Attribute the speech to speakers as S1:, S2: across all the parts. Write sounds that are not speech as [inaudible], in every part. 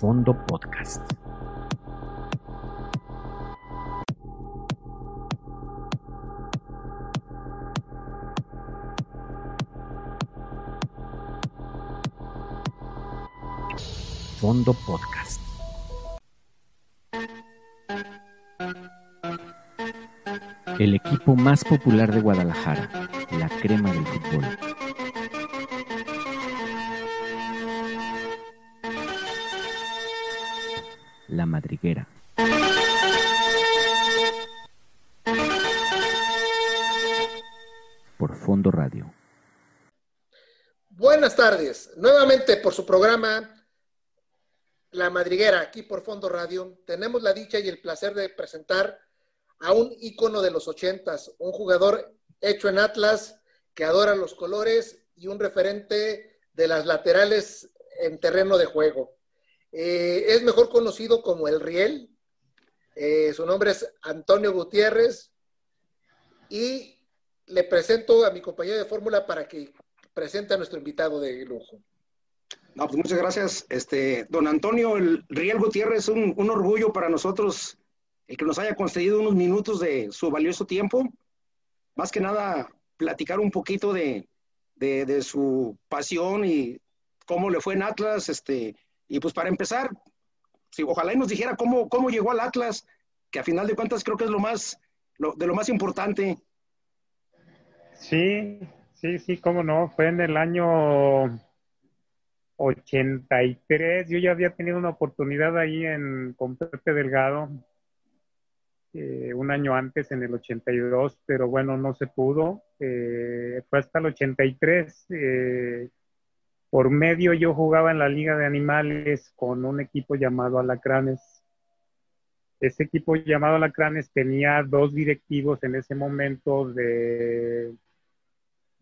S1: Fondo Podcast. Fondo Podcast. El equipo más popular de Guadalajara, la crema del fútbol. La Madriguera. Por Fondo Radio.
S2: Buenas tardes. Nuevamente por su programa La Madriguera, aquí por Fondo Radio. Tenemos la dicha y el placer de presentar a un ícono de los ochentas, un jugador hecho en Atlas que adora los colores y un referente de las laterales en terreno de juego. Eh, es mejor conocido como el Riel. Eh, su nombre es Antonio Gutiérrez. Y le presento a mi compañero de fórmula para que presente a nuestro invitado de lujo.
S3: No, pues muchas gracias. Este, don Antonio el Riel Gutiérrez, un, un orgullo para nosotros el que nos haya concedido unos minutos de su valioso tiempo. Más que nada, platicar un poquito de, de, de su pasión y cómo le fue en Atlas, este, y pues para empezar, si, ojalá y nos dijera cómo, cómo llegó al Atlas, que a final de cuentas creo que es lo más, lo, de lo más importante.
S4: Sí, sí, sí, cómo no. Fue en el año 83. Yo ya había tenido una oportunidad ahí en, con Delgado, eh, un año antes, en el 82, pero bueno, no se pudo. Eh, fue hasta el 83. Eh, por medio yo jugaba en la Liga de Animales con un equipo llamado Alacranes. Ese equipo llamado Alacranes tenía dos directivos en ese momento de,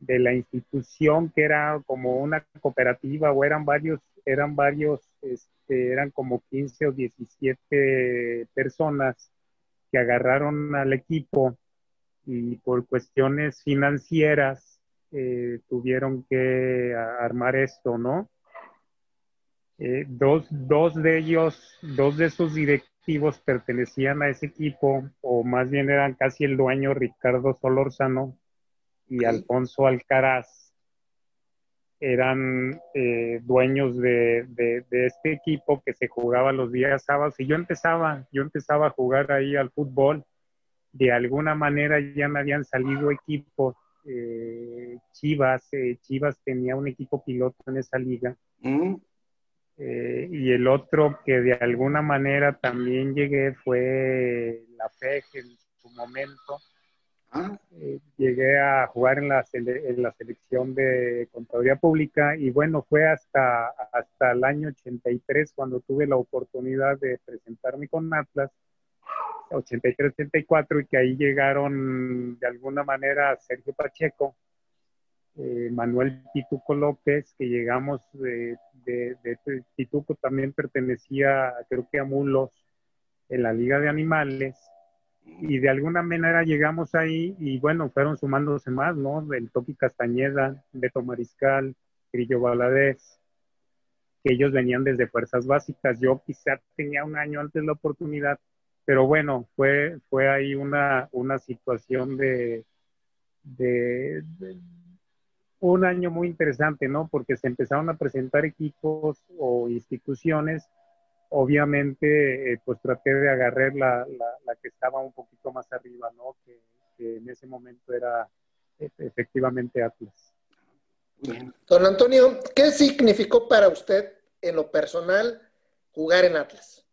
S4: de la institución que era como una cooperativa o eran varios, eran varios, este, eran como 15 o 17 personas que agarraron al equipo y por cuestiones financieras eh, tuvieron que armar esto, ¿no? Eh, dos, dos de ellos, dos de esos directivos pertenecían a ese equipo, o más bien eran casi el dueño Ricardo Solórzano y Alfonso Alcaraz, eran eh, dueños de, de, de, este equipo que se jugaba los días sábados y yo empezaba, yo empezaba a jugar ahí al fútbol. De alguna manera ya me habían salido equipos eh, Chivas, eh, Chivas tenía un equipo piloto en esa liga. Mm. Eh, y el otro que de alguna manera también llegué fue la FEG en su momento. Ah. llegué a jugar en la, en la selección de Contaduría Pública y bueno, fue hasta, hasta el año 83 cuando tuve la oportunidad de presentarme con Atlas 83-84 y que ahí llegaron de alguna manera Sergio Pacheco, eh, Manuel Tituco López, que llegamos de, de, de, Tituco también pertenecía creo que a Mulos en la Liga de Animales y de alguna manera llegamos ahí y bueno, fueron sumándose más, ¿no? Del Toki Castañeda, Beto Mariscal, Grillo Valadez, que ellos venían desde fuerzas básicas. Yo quizá tenía un año antes la oportunidad, pero bueno, fue, fue ahí una, una situación de, de, un año muy interesante, ¿no? Porque se empezaron a presentar equipos o instituciones. Obviamente, eh, pues traté de agarrar la, la, que estaba un poquito más arriba, ¿no? Que, que en ese momento era e, efectivamente Atlas.
S2: Don Antonio, ¿qué significó para usted en lo personal jugar en Atlas?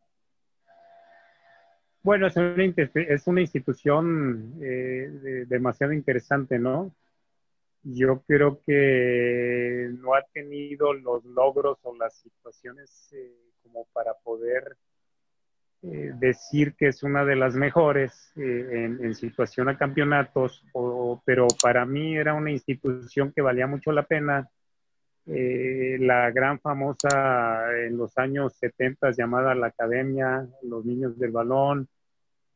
S4: Bueno, es una, es una institución eh, de, demasiado interesante, ¿no? Yo creo que no ha tenido los logros o las situaciones eh, como para poder eh, decir que es una de las mejores en, situación a campeonatos, pero para mí era una institución que valía mucho la pena. la gran famosa en los años 70 llamada la Academia, los Niños del Balón,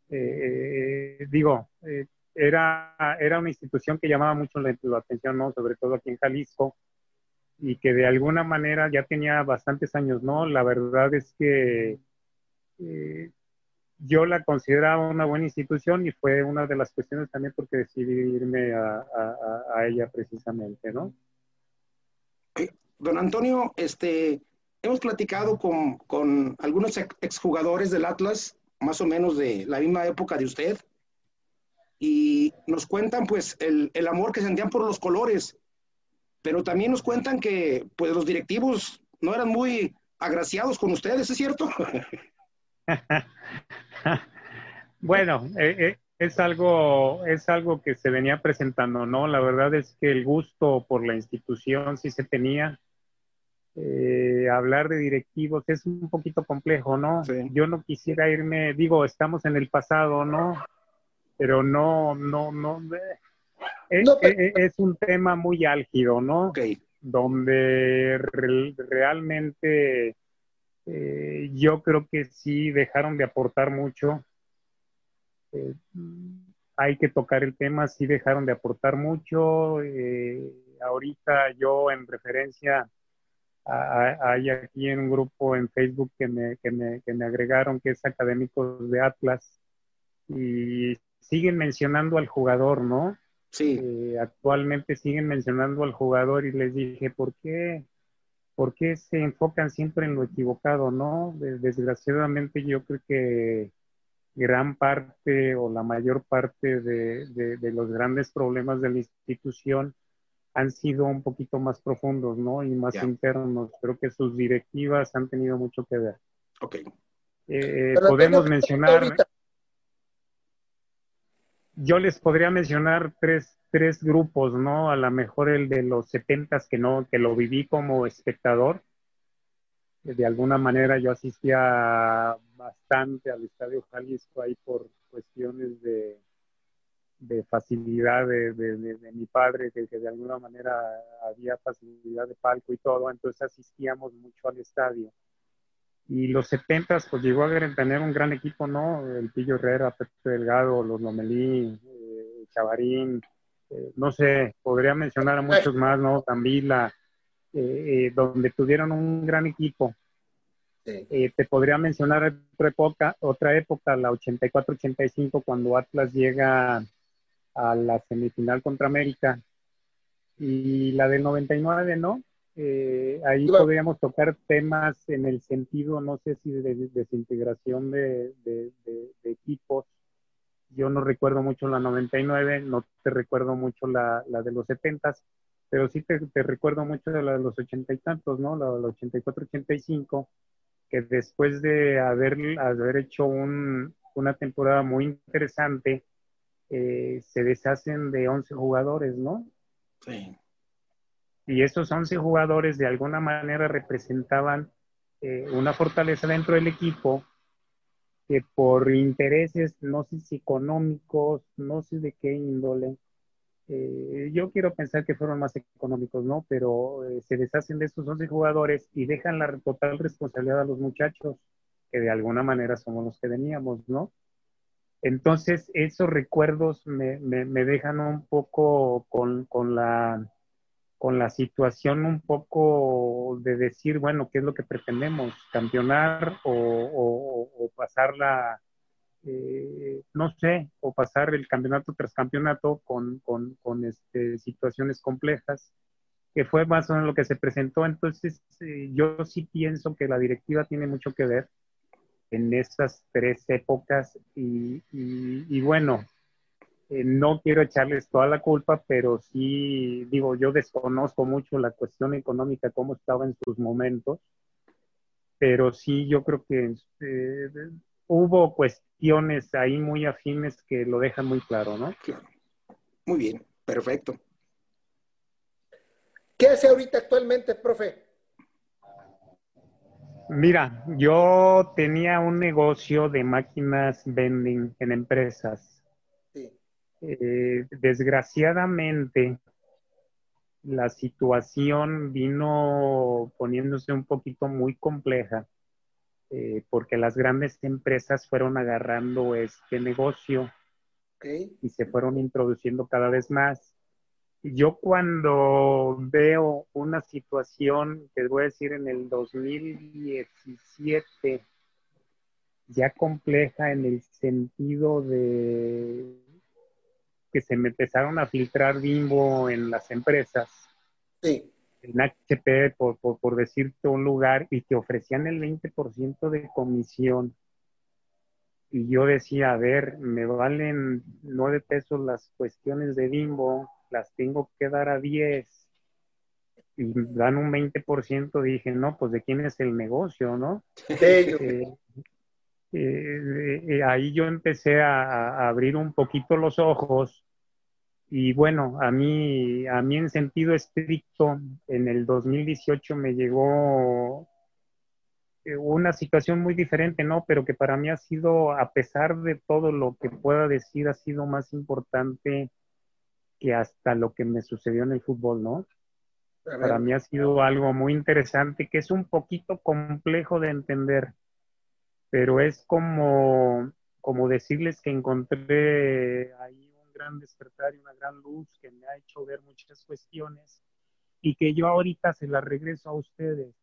S4: eh, digo, eh, era, era una institución que llamaba mucho la, atención, ¿no? sobre todo aquí en Jalisco. y que de alguna manera ya tenía bastantes años, ¿no? La verdad es que eh, yo la consideraba una buena institución y fue una de las cuestiones también porque decidí irme a, ella precisamente, ¿no?
S3: Don Antonio, este, hemos platicado con, con algunos exjugadores del Atlas, más o menos de la misma época de usted, y nos cuentan pues el, el amor que sentían por los colores, pero también nos cuentan que pues los directivos no eran muy agraciados con ustedes, ¿es cierto? [laughs]
S4: bueno, eh, eh, es algo, es algo que se venía presentando, ¿no? La verdad es que el gusto por la institución sí se tenía. Eh, hablar de directivos es un poquito complejo, ¿no? Yo no quisiera irme, digo, estamos en el pasado, ¿no? Pero no, no, no. Es, un tema muy álgido, ¿no? Donde realmente eh, yo creo que sí dejaron de aportar mucho. Eh, hay que tocar el tema, sí dejaron de aportar mucho. Eh, ahorita yo en referencia hay aquí en un grupo en Facebook que me, que me, que me agregaron que es Académicos de Atlas y siguen mencionando al jugador, ¿no?
S3: Sí.
S4: actualmente siguen mencionando al jugador y les dije, ¿por qué? ¿por qué se enfocan siempre en lo equivocado, no? Desgraciadamente yo creo que gran parte o la mayor parte de, los grandes problemas de la institución han sido un poquito más profundos, ¿no? Y más internos. Creo que sus directivas han tenido mucho que ver.
S3: Ok.
S4: Eh, podemos mencionar, yo les podría mencionar tres, tres grupos, ¿no? A lo mejor el de los setentas que no, que lo viví como espectador. De alguna manera yo asistía bastante al Estadio Jalisco ahí por cuestiones de, de facilidad de, de, mi padre, que, que, de alguna manera había facilidad de palco y todo, entonces asistíamos mucho al estadio. Y los setentas, pues llegó a tener un gran equipo, ¿no? El Pillo Herrera, Pepe Delgado, los Lomelí, eh, Chavarín, eh, no sé, podría mencionar a muchos más, ¿no? Tambila, eh, eh, donde tuvieron un gran equipo. te podría mencionar otra época, otra época, la 84-85, cuando Atlas llega a la semifinal contra América. Y la del 99, ¿no? ahí podríamos tocar temas en el sentido, no sé si de, desintegración de, de, equipos, yo no recuerdo mucho la 99, no te recuerdo mucho la, la de los 70, pero sí te, te, recuerdo mucho de la de los ochenta y tantos, ¿no? La de los 84-85, que después de haber, haber hecho un, una temporada muy interesante, eh, se deshacen de 11 jugadores, ¿no?
S3: Sí.
S4: Y esos 11 jugadores de alguna manera representaban eh, una fortaleza dentro del equipo que por intereses, no sé si económicos, no sé de qué índole, eh, yo quiero pensar que fueron más económicos, ¿no? Pero eh, se deshacen de esos 11 jugadores y dejan la total responsabilidad a los muchachos, que de alguna manera somos los que veníamos, ¿no? Entonces, esos recuerdos me, dejan un poco con, con la con situación un poco de decir, bueno, ¿qué es lo que pretendemos? ¿Campeonar o, pasar la, eh, no sé, o pasar el campeonato tras campeonato con, este, situaciones complejas? que fue más o menos lo que se presentó. Entonces, eh, yo sí pienso que la directiva tiene mucho que ver en esas tres épocas y, bueno, eh, no quiero echarles toda la culpa, pero sí, digo, yo desconozco mucho la cuestión económica, cómo estaba en sus momentos, pero sí, yo creo que eh, hubo cuestiones ahí muy afines que lo dejan muy claro, ¿no?
S3: Claro. Muy bien, perfecto.
S2: ¿Qué hace ahorita actualmente, profe?
S4: Mira, yo tenía un negocio de máquinas vending en empresas. Eh, desgraciadamente, la situación vino poniéndose un poquito muy compleja eh, porque las grandes empresas fueron agarrando este negocio y se fueron introduciendo cada vez más. Yo cuando veo una situación, que voy a decir en el 2017, ya compleja en el sentido de que se me empezaron a filtrar bimbo en las empresas.
S2: Sí.
S4: En HP, por, por, decirte un lugar, y que ofrecían el 20% de comisión. Y yo decía, a ver, me valen nueve pesos las cuestiones de bimbo, las tengo que dar a 10 y dan un 20%, dije, no, pues de quién es el negocio, ¿no? Eh, eh, eh, ahí yo empecé a, abrir un poquito los ojos y bueno, a mí, a mí en sentido estricto, en el 2018 me llegó una situación muy diferente, ¿no? Pero que para mí ha sido, a pesar de todo lo que pueda decir, ha sido más importante que hasta lo que me sucedió en el fútbol, ¿no? Para mí ha sido algo muy interesante, que es un poquito complejo de entender, pero es como, como decirles que encontré ahí un gran despertar y una gran luz que me ha hecho ver muchas cuestiones y que yo ahorita se las regreso a ustedes.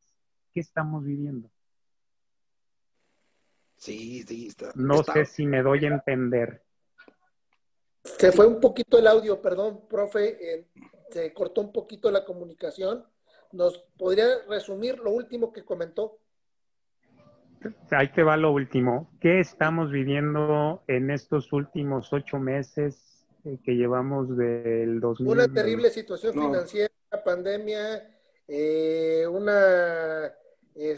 S4: ¿Qué estamos viviendo?
S3: Sí, sí, está.
S4: No sé si me doy a entender.
S2: Se fue un poquito el audio, perdón, profe, eh, se cortó un poquito la comunicación. ¿Nos podría resumir lo último que comentó?
S4: Ahí te va lo último. ¿Qué estamos viviendo en estos últimos ocho meses eh, que llevamos del 2000?
S2: Una terrible situación financiera, pandemia, eh, una,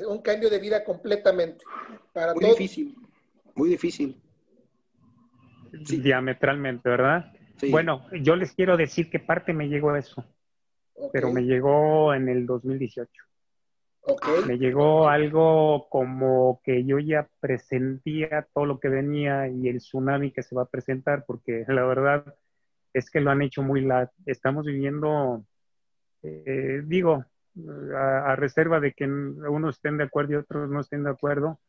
S2: un cambio de vida completamente.
S3: Para muy difícil, muy difícil
S4: diametralmente, ¿verdad? Bueno, yo les quiero decir que parte me llegó eso, pero me llegó en el 2018. Me llegó algo como que yo ya presentía todo lo que venía y el tsunami que se va a presentar, porque [laughs] la verdad es que lo han hecho muy la Estamos viviendo, eh, digo, a, reserva de que unos estén de acuerdo y otros no estén de acuerdo,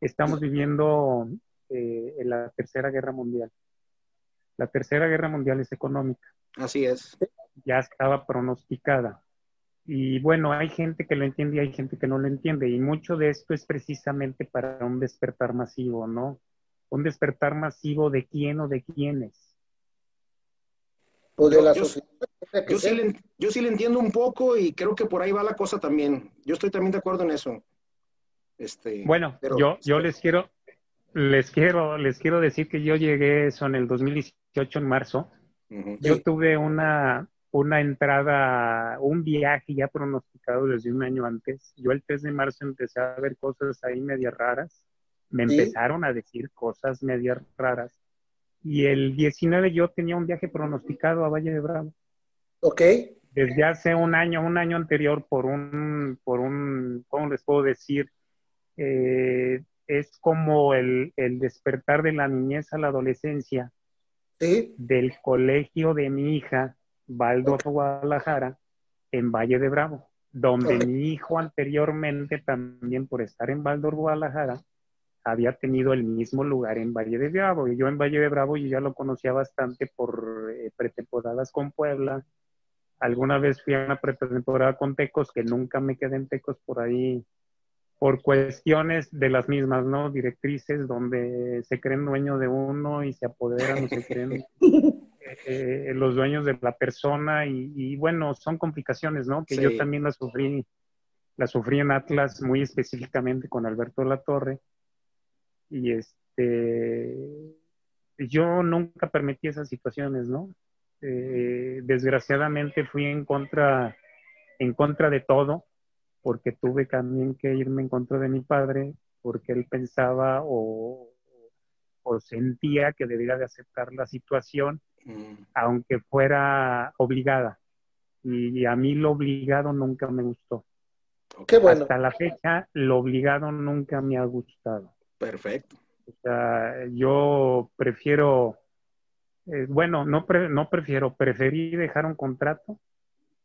S4: estamos viviendo eh, en la Tercera Guerra Mundial. La Tercera Guerra Mundial es económica.
S3: Así es.
S4: Ya estaba pronosticada. Y bueno, hay gente que lo entiende y hay gente que no lo entiende. Y mucho de esto es precisamente para un despertar masivo, ¿no? Un despertar masivo de quién o de quiénes.
S3: Pues de la yo, sociedad. Yo, sí le, yo sí le entiendo un poco y creo que por ahí va la cosa también. Yo estoy también de acuerdo en eso. Este,
S4: bueno, yo, yo les quiero, les quiero, les quiero decir que yo llegué eso en el 2018, en marzo. Yo tuve una, una entrada, un viaje ya pronosticado desde un año antes. Yo el 3 de marzo empecé a ver cosas ahí medias raras. Me empezaron a decir cosas medias raras. Y el 19 yo tenía un viaje pronosticado a Valle de Bravo.
S2: Ok.
S4: Desde hace un año, un año anterior, por un, por un, ¿cómo les puedo decir? Eh, es como el, despertar de la niñez a la adolescencia del colegio de mi hija, Baldo Guadalajara, en Valle de Bravo, donde mi hijo anteriormente, también por estar en Baldo Guadalajara, había tenido el mismo lugar en Valle de Bravo. Y yo en Valle de Bravo yo ya lo conocía bastante por eh, pretemporadas con Puebla. Alguna vez fui a una pretemporada con Tecos, que nunca me quedé en Tecos por ahí por cuestiones de las mismas, ¿no? Directrices donde se creen dueños de uno y se apoderan o se creen [laughs] eh, los dueños de la persona y, bueno, son complicaciones, ¿no? Que yo también las sufrí, las sufrí en Atlas muy específicamente con Alberto La Torre y este, yo nunca permití esas situaciones, ¿no? Eh, desgraciadamente fui en contra, en contra de todo porque tuve también que irme en contra de mi padre, porque él pensaba o, sentía que debía de aceptar la situación, mm. aunque fuera obligada. Y, a mí lo obligado nunca me gustó.
S2: Qué bueno.
S4: Hasta la fecha, lo obligado nunca me ha gustado.
S3: Perfecto.
S4: O sea, yo prefiero, eh, bueno, no, no prefiero, preferí dejar un contrato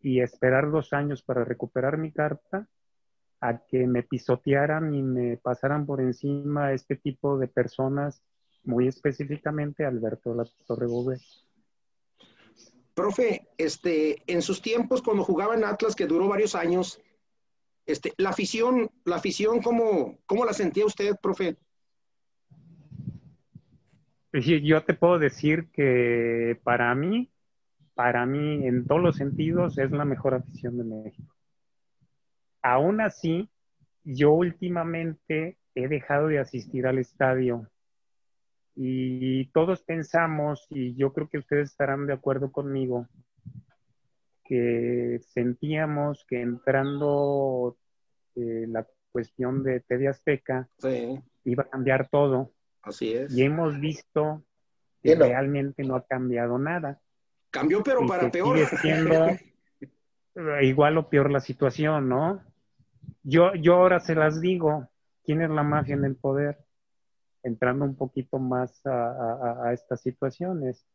S4: y esperar dos años para recuperar mi carta a que me pisotearan y me pasaran por encima este tipo de personas, muy específicamente Alberto La Torre
S3: Profe, este, en sus tiempos cuando jugaba en Atlas, que duró varios años, este, la afición, la afición, ¿cómo, cómo la sentía usted, profe?
S4: Yo te puedo decir que para mí, para mí, en todos los sentidos, es la mejor afición de México. Aún así, yo últimamente he dejado de asistir al estadio y todos pensamos, y yo creo que ustedes estarán de acuerdo conmigo, que sentíamos que entrando eh, la cuestión de TV Azteca iba a cambiar todo.
S3: Así es.
S4: Y hemos visto que realmente no ha cambiado nada.
S3: Cambió, pero para peor.
S4: Sigue siendo [laughs] igual o peor la situación, ¿no? Yo, yo ahora se las digo, ¿quién es la mafia en el poder? entrando un poquito más a, estas situaciones,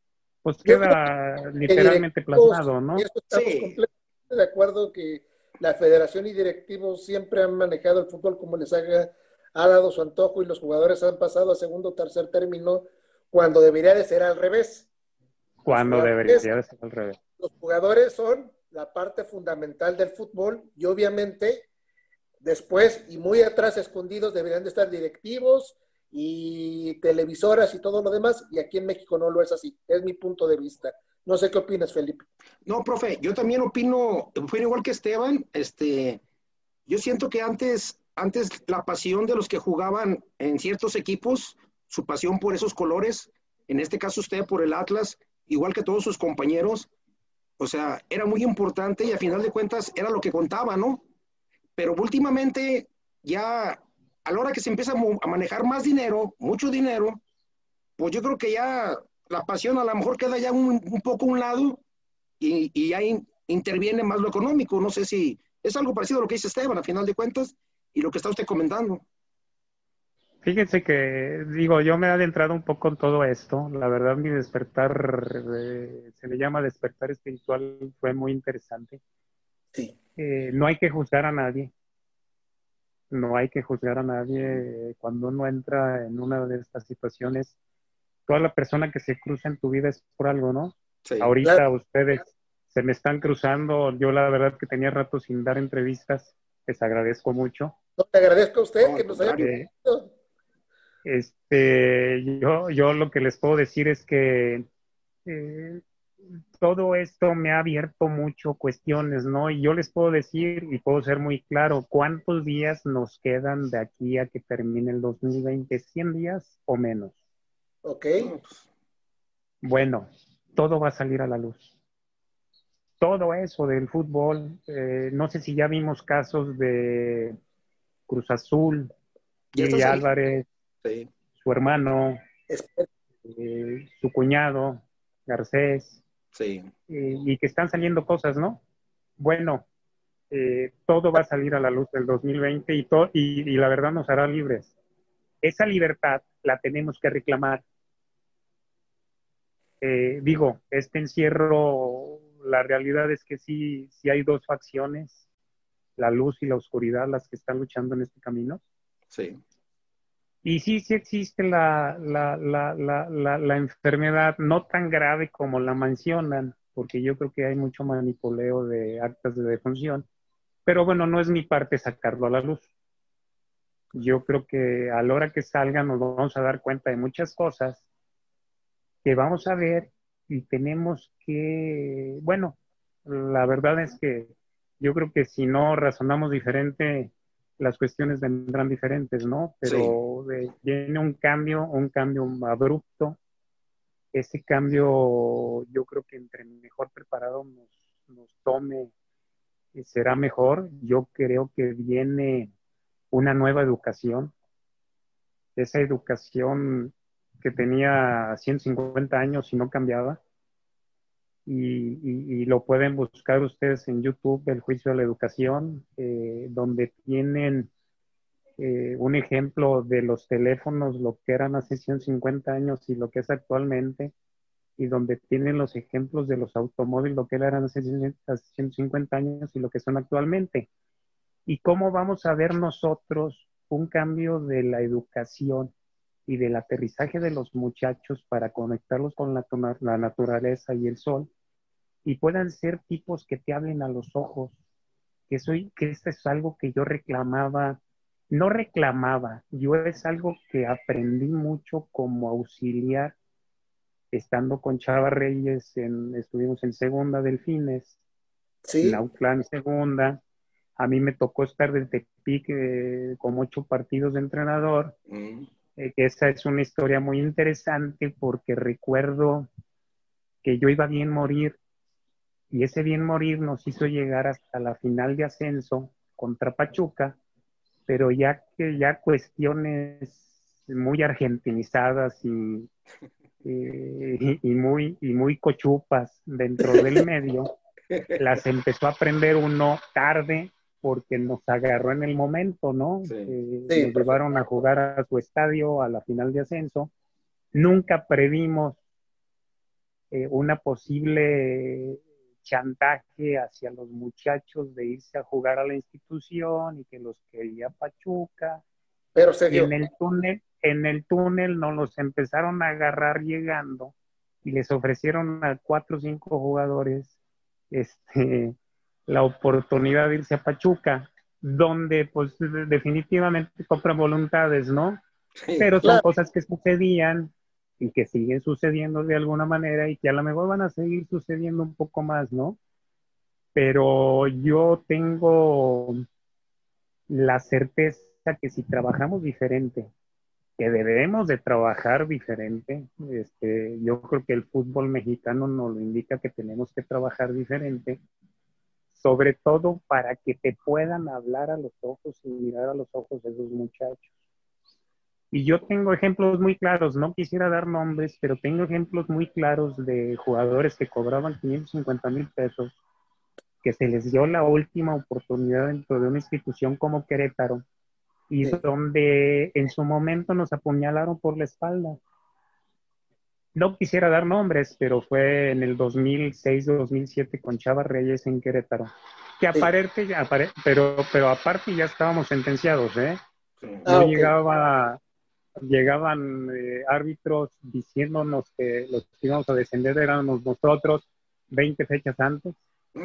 S4: pues queda literalmente plasmado, ¿no?
S2: Estamos completamente de acuerdo que la federación y directivos siempre han manejado el fútbol como les haga, ha dado su antojo y los jugadores han pasado a segundo o tercer término cuando debería de ser al revés.
S4: Cuando debería de ser al revés.
S2: Los jugadores son la parte fundamental del fútbol y obviamente después y muy atrás escondidos deberían de estar directivos, y televisoras y todo lo demás, y aquí en México no lo es así, es mi punto de vista. No sé qué opinas, Felipe.
S3: No, profe, yo también opino, fue igual que Esteban, este, yo siento que antes, antes la pasión de los que jugaban en ciertos equipos, su pasión por esos colores, en este caso usted por el Atlas, igual que todos sus compañeros, o sea, era muy importante y a final de cuentas era lo que contaba, ¿no? Pero últimamente ya a la hora que se empieza a manejar más dinero, mucho dinero, pues yo creo que ya la pasión a lo mejor queda ya un, poco a un lado y, y interviene más lo económico. No sé si es algo parecido a lo que dice Esteban, a final de cuentas, y lo que está usted comentando.
S4: Fíjense que, digo, yo me he adentrado un poco en todo esto. La verdad, mi despertar, eh, se le llama despertar espiritual, fue muy interesante.
S2: Sí.
S4: Eh, no hay que juzgar a nadie no hay que juzgar a nadie cuando uno entra en una de estas situaciones. Toda la persona que se cruza en tu vida es por algo, ¿no? Ahorita ustedes se me están cruzando. Yo la verdad que tenía rato sin dar entrevistas. Les agradezco mucho.
S2: No, te agradezco a usted que nos haya
S4: Este, yo, yo lo que les puedo decir es que eh, todo esto me ha abierto mucho cuestiones, ¿no? Y yo les puedo decir y puedo ser muy claro, ¿cuántos días nos quedan de aquí a que termine el 2020? ¿100 días o menos?
S2: Ok.
S4: Bueno, todo va a salir a la luz. Todo eso del fútbol, eh, no sé si ya vimos casos de Cruz Azul, y Álvarez, su hermano, eh, su cuñado, Garcés,
S3: Sí.
S4: y que están saliendo cosas, ¿no? Bueno, eh, todo va a salir a la luz del 2020 y, y, y la verdad nos hará libres. Esa libertad la tenemos que reclamar. Eh, digo, este encierro, la realidad es que sí, sí hay dos facciones, la luz y la oscuridad, las que están luchando en este camino.
S3: Sí.
S4: Y sí, sí existe la, la, la, la, enfermedad, no tan grave como la mencionan, porque yo creo que hay mucho manipuleo de actas de defunción. Pero bueno, no es mi parte sacarlo a la luz. Yo creo que a la hora que salga nos vamos a dar cuenta de muchas cosas que vamos a ver y tenemos que, bueno, la verdad es que yo creo que si no razonamos diferente, las cuestiones vendrán diferentes, ¿no? Pero viene un cambio, un cambio abrupto. Ese cambio yo creo que entre mejor preparado nos, nos tome eh, será mejor. Yo creo que viene una nueva educación. Esa educación que tenía 150 años y no cambiaba y, lo pueden buscar ustedes en YouTube, El Juicio de la Educación, eh, donde tienen eh, un ejemplo de los teléfonos, lo que eran hace 150 años y lo que es actualmente, y donde tienen los ejemplos de los automóviles, lo que eran hace 150 años y lo que son actualmente. Y cómo vamos a ver nosotros un cambio de la educación y del aterrizaje de los muchachos para conectarlos con la, la naturaleza y el sol y puedan ser tipos que te hablen a los ojos, que soy, que esto es algo que yo reclamaba, no reclamaba, yo es algo que aprendí mucho como auxiliar, estando con Chava Reyes, en, estuvimos en segunda Delfines,
S2: Sí,
S4: en segunda, a mí me tocó estar desde Tepic eh, con ocho partidos de entrenador,
S3: Mm.
S4: eh, que esa es una historia muy interesante porque recuerdo que yo iba a bien morir y ese bien morir nos hizo llegar hasta la final de ascenso contra Pachuca, pero ya que ya cuestiones muy argentinizadas y, [laughs] eh, y, y muy, y muy cochupas dentro del medio, [laughs] las empezó a aprender uno tarde porque nos agarró en el momento, ¿no?
S3: Sí.
S4: Eh,
S2: Sí,
S4: nos llevaron a jugar a su estadio a la final de ascenso. Nunca previmos eh, una posible chantaje hacia los muchachos de irse a jugar a la institución y que los quería Pachuca.
S2: pero se dio.
S4: en el túnel, en el túnel nos los empezaron a agarrar llegando y les ofrecieron a cuatro o cinco jugadores este, la oportunidad de irse a Pachuca, donde pues de- definitivamente compran voluntades, ¿no?
S3: Sí.
S4: Pero son
S2: Claro.
S4: cosas que sucedían y que siguen sucediendo de alguna manera y que a lo mejor van a seguir sucediendo un poco más, ¿no? Pero yo tengo la certeza que si trabajamos diferente, que debemos de trabajar diferente, este, yo creo que el fútbol mexicano nos lo indica que tenemos que trabajar diferente, sobre todo para que te puedan hablar a los ojos y mirar a los ojos de esos muchachos. Y yo tengo ejemplos muy claros, no quisiera dar nombres, pero tengo ejemplos muy claros de jugadores que cobraban 550 mil pesos, que se les dio la última oportunidad dentro de una institución como Querétaro, y
S2: Sí.
S4: donde en su momento nos apuñalaron por la espalda. No quisiera dar nombres, pero fue en el 2006-2007 con Chava Reyes en Querétaro. Que
S2: Sí.
S4: aparte, apare- pero, pero aparte ya estábamos sentenciados, ¿eh?
S2: Ah,
S4: no
S2: ok.
S4: llegaba, llegaban eh, árbitros diciéndonos que los que íbamos a descender éramos nosotros 20 fechas antes
S3: Ugh.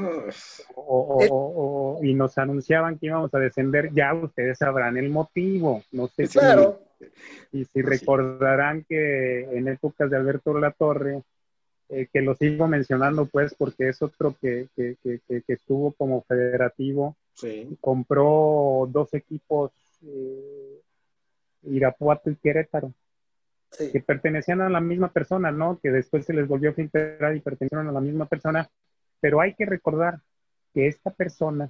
S4: o- o-
S2: Eh.
S4: o- o- y nos anunciaban que íbamos a descender, ya ustedes sabrán el motivo. No sé si, y si
S3: Así.
S4: recordarán que en épocas de Alberto La Torre, eh, que lo sigo mencionando pues porque es otro que, que, que, que- que estuvo como federativo,
S3: Sí.
S4: compró dos equipos, eh, Irapuato y Querétaro,
S2: sí.
S4: que pertenecían a la misma persona, ¿no? Que después se les volvió a filtrar y pertenecieron a la misma persona, pero hay que recordar que esta persona,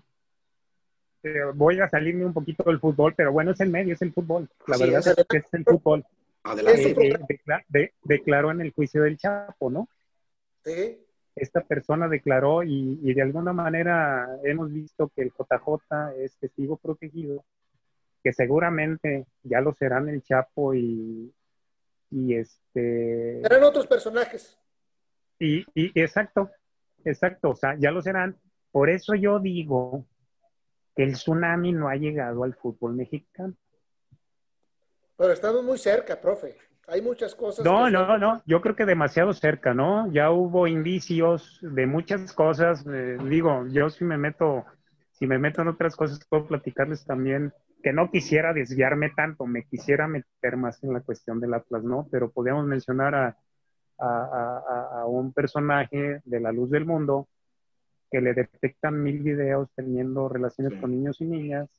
S4: eh, voy a salirme un poquito del fútbol, pero bueno, es el medio, es el fútbol, la
S3: Sí,
S4: verdad
S3: es
S4: es que es el fútbol.
S3: Adelante.
S4: Eh, eh, decla- de- declaró en el juicio del Chapo, ¿no?
S2: Sí,
S4: esta persona declaró y, y de alguna manera hemos visto que el JJ es testigo protegido, que seguramente ya lo serán el Chapo y, y este
S2: eran otros personajes.
S4: y, y exacto, exacto, o sea, ya lo serán. Por eso yo digo que el tsunami no ha llegado al fútbol mexicano.
S2: Pero estamos muy cerca, profe. Hay muchas cosas.
S4: No, no, no, yo creo que demasiado cerca, ¿no? Ya hubo indicios de muchas cosas. eh, digo, yo si me meto, si me meto en otras cosas, puedo platicarles también que no quisiera desviarme tanto, me quisiera meter más en la cuestión del Atlas, ¿no? Pero podríamos mencionar a, a, a- a un personaje de la luz del mundo que le detectan mil videos teniendo relaciones
S3: Sí.
S4: con niños y niñas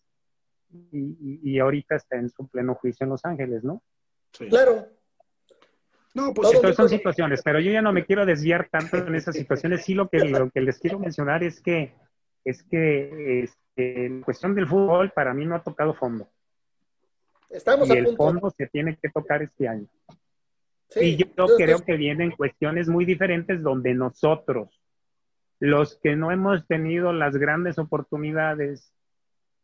S4: y, y- y ahorita está en su pleno juicio en Los Ángeles, ¿no?
S3: Sí.
S2: Claro,
S3: No, pues
S2: Todo
S4: Entonces son situaciones, pero yo ya no me quiero desviar tanto en esas situaciones. Sí, lo que, lo que les quiero mencionar es que, es que este, en cuestión del fútbol, para mí no ha tocado fondo.
S2: estamos
S4: Y
S2: a
S4: el
S2: punto.
S4: fondo se tiene que tocar este año.
S2: Sí,
S4: y yo
S2: entonces,
S4: creo que vienen cuestiones muy diferentes donde nosotros, los que no hemos tenido las grandes oportunidades,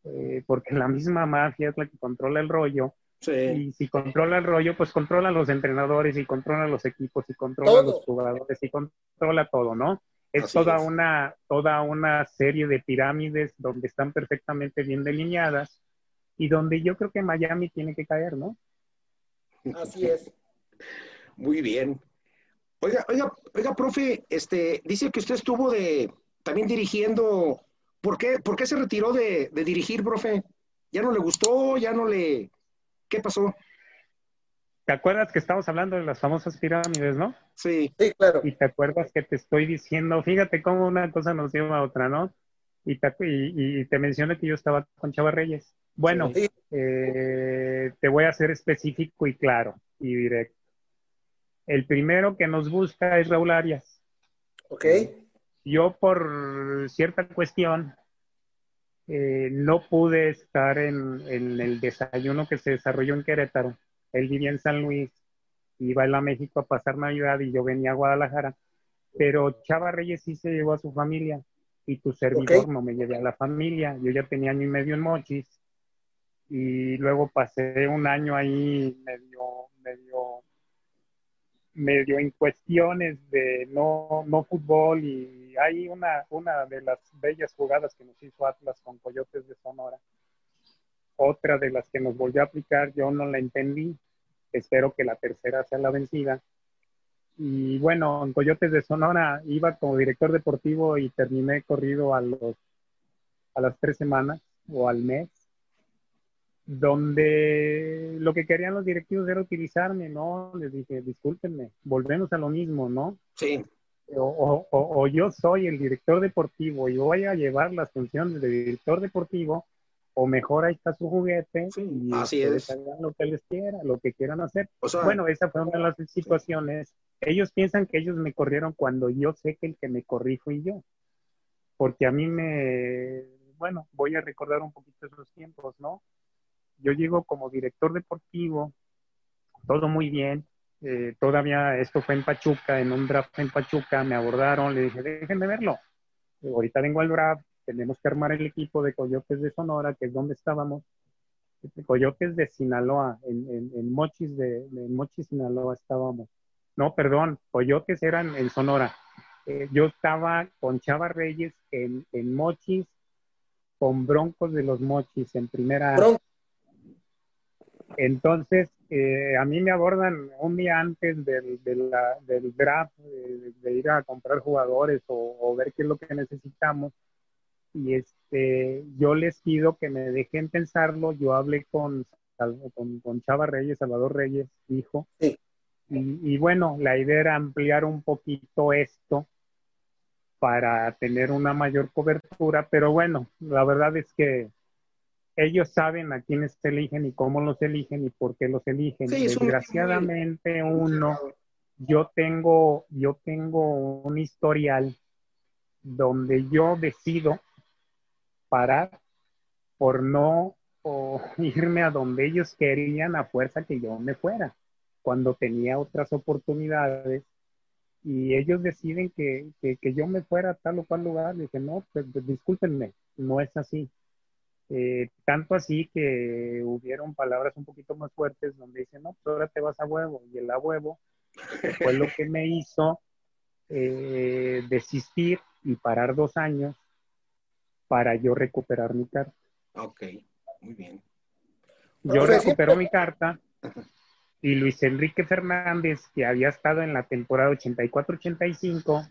S4: eh, porque la misma mafia es la que controla el rollo,
S3: sí.
S4: y si controla el rollo, pues controla a los entrenadores y controla a los equipos y controla a los jugadores y controla todo, ¿no? Es
S3: Así
S4: toda
S3: es.
S4: una toda una serie de pirámides donde están perfectamente bien delineadas y donde yo creo que Miami tiene que caer, ¿no?
S2: Así es.
S3: Muy bien. Oiga, oiga, oiga, profe, este, dice que usted estuvo de también dirigiendo. ¿Por qué, por qué se retiró de, de dirigir, profe? ¿Ya no le gustó? ¿Ya no le...? ¿Qué pasó?
S4: ¿Te acuerdas que estamos hablando de las famosas pirámides, no?
S3: Sí.
S2: Sí, claro.
S4: Y te acuerdas que te estoy diciendo, fíjate cómo una cosa nos lleva a otra, ¿no? Y te, y, y te mencioné que yo estaba con Chava Reyes. Bueno,
S2: Sí.
S4: eh, te voy a ser específico y claro y directo. El primero que nos busca es Raúl Arias.
S2: Ok.
S4: Yo por cierta cuestión eh, no pude estar en, en el desayuno que se desarrolló en Querétaro. Él vivía en San Luis, iba él a México a pasar Navidad y yo venía a Guadalajara. Pero Chava Reyes sí se llevó a su familia y tu servidor no me llevé a la familia. Yo ya tenía año y medio en Mochis y luego pasé un año ahí medio, medio, medio en cuestiones de no, no fútbol y hay una, una de las bellas jugadas que nos hizo Atlas con Coyotes de Sonora. Otra de las que nos volvió a aplicar, yo no la entendí. Espero que la tercera sea la vencida. Y bueno, en Coyotes de Sonora iba como director deportivo y terminé corrido a los a las tres semanas o al mes, donde lo que querían los directivos era utilizarme, ¿no? Les dije, discúlpenme, volvemos a lo mismo, ¿no?
S3: Sí.
S4: O, o- o- o yo soy el director deportivo y voy a llevar las funciones de director deportivo, o mejor ahí está su juguete
S3: Sí,
S4: y
S3: así es.
S4: hagan lo que les quiera, lo que quieran hacer.
S3: O sea,
S4: Bueno, esa fue una de las situaciones. Ellos piensan que ellos me corrieron cuando yo sé que el que me corrí fui yo. Porque a mí me, bueno, voy a recordar un poquito esos tiempos, ¿no? Yo llego como director deportivo, todo muy bien. eh, todavía esto fue en Pachuca, en un draft en Pachuca, me abordaron, le dije, déjenme verlo. Ahorita vengo al draft, tenemos que armar el equipo de Coyotes de Sonora, que es donde estábamos. Coyotes de Sinaloa, en, en, en Mochis de, en Mochis, Sinaloa estábamos. No, perdón, Coyotes eran en Sonora. Eh, yo estaba con Chava Reyes en, en Mochis, con Broncos de los Mochis en primera.
S2: Bron-
S4: Entonces, eh, a mí me abordan un día antes del, de la- del draft, eh, de, ir a comprar jugadores o, o ver qué es lo que necesitamos. Y este, yo les pido que me dejen pensarlo. Yo hablé con, con, con Chava Reyes, Salvador Reyes, hijo.
S2: Sí.
S4: Y, y bueno, la idea era ampliar un poquito esto para tener una mayor cobertura, pero bueno, la verdad es que ellos saben a quiénes se eligen y cómo los eligen y por qué los eligen.
S3: Sí, es un-
S4: Desgraciadamente uno, yo tengo, yo tengo un historial donde yo decido parar por no o [laughs] irme a donde ellos querían a fuerza que yo me fuera, cuando tenía otras oportunidades y ellos deciden que, que, que yo me fuera a tal o cual lugar, dije, no, pues, pues, discúlpenme, no es así. Eh, tanto así que hubieron palabras un poquito más fuertes donde dicen, no, pues ahora te vas a huevo. Y el a huevo fue lo que me hizo eh, desistir y parar dos años para yo recuperar mi carta.
S3: ok, muy bien.
S4: Yo
S2: Profe,
S4: recupero
S2: siempre-
S4: mi carta y Luis Enrique Fernández, que había estado en la temporada 84-85,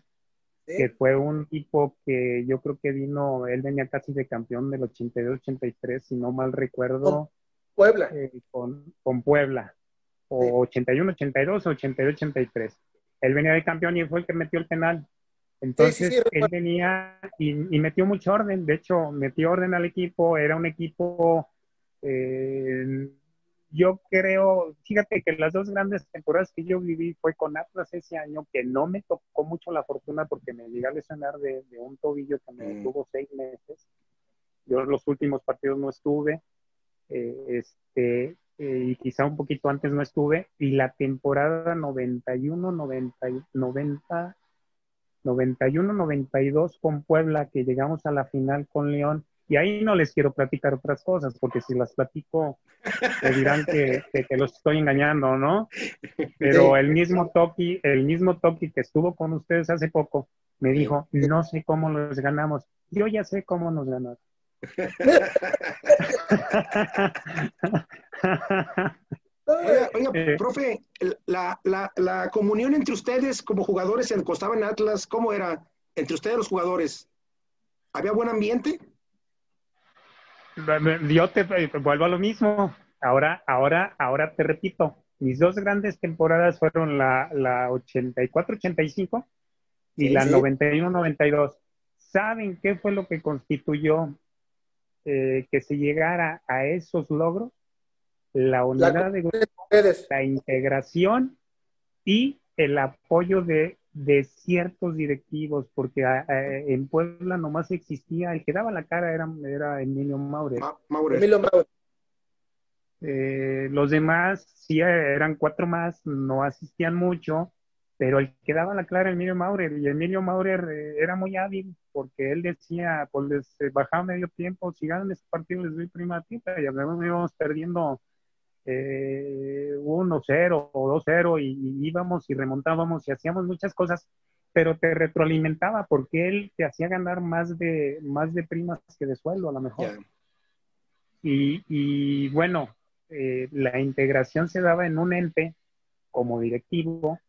S4: que
S2: sí,
S4: fue un tipo que yo creo que vino, él venía casi de campeón del 82-83, si no mal recuerdo,
S2: Puebla.
S4: eh, con, con Puebla, o 81-82 o 82-83. Él venía de campeón y fue el que metió el penal. Entonces,
S2: sí,
S4: él venía y, y metió mucho orden. De hecho, metió orden al equipo. Era un equipo, eh, yo creo, fíjate que las dos grandes temporadas que yo viví fue con Atlas ese año, que no me tocó mucho la fortuna porque me llegué a lesionar de, de un tobillo que me
S3: Mm.
S4: tuvo seis meses. Yo los últimos partidos no estuve. eh, este, eh, y quizá un poquito antes no estuve, y la temporada 91, 90, y- 90, 91, 92 con Puebla, que llegamos a la final con León, y ahí no les quiero platicar otras cosas, porque si las platico, me dirán que, que, que los estoy engañando, ¿no? Pero el mismo Toki, el mismo Toki que estuvo con ustedes hace poco, me dijo, no sé cómo los ganamos. Yo ya sé cómo nos ganaron. [laughs]
S3: Oiga, oiga,
S4: Eh.
S3: profe, la, la, la, comunión entre ustedes como jugadores en Costaba en Atlas, ¿cómo era entre ustedes los jugadores? ¿Había buen ambiente?
S4: Yo te vuelvo a lo mismo. Ahora, ahora, ahora te repito, mis dos grandes temporadas fueron la, la 84-85 y la 91-92. ¿Saben qué fue lo que constituyó eh, que se llegara a esos logros? La unidad de grupo, la integración y el apoyo de, de ciertos directivos, porque ah, eh, en Puebla nomás existía, el que daba la cara era, era Emilio Maurer. Emilio Maurer. Eh, los demás sí eran cuatro más, no asistían mucho, pero el que daba la clara Emilio Maurer, y Emilio Maurer eh, era muy hábil, porque él decía, pues les bajaba medio tiempo, si ganan este partido les doy prima y además íbamos perdiendo eh, 1-0 o 2-0, y, íbamos y remontábamos y hacíamos muchas cosas, pero te retroalimentaba, porque él te hacía ganar más de, más de primas que de sueldo, a lo mejor. Y, y bueno, eh, la integración se daba en un ente como directivo,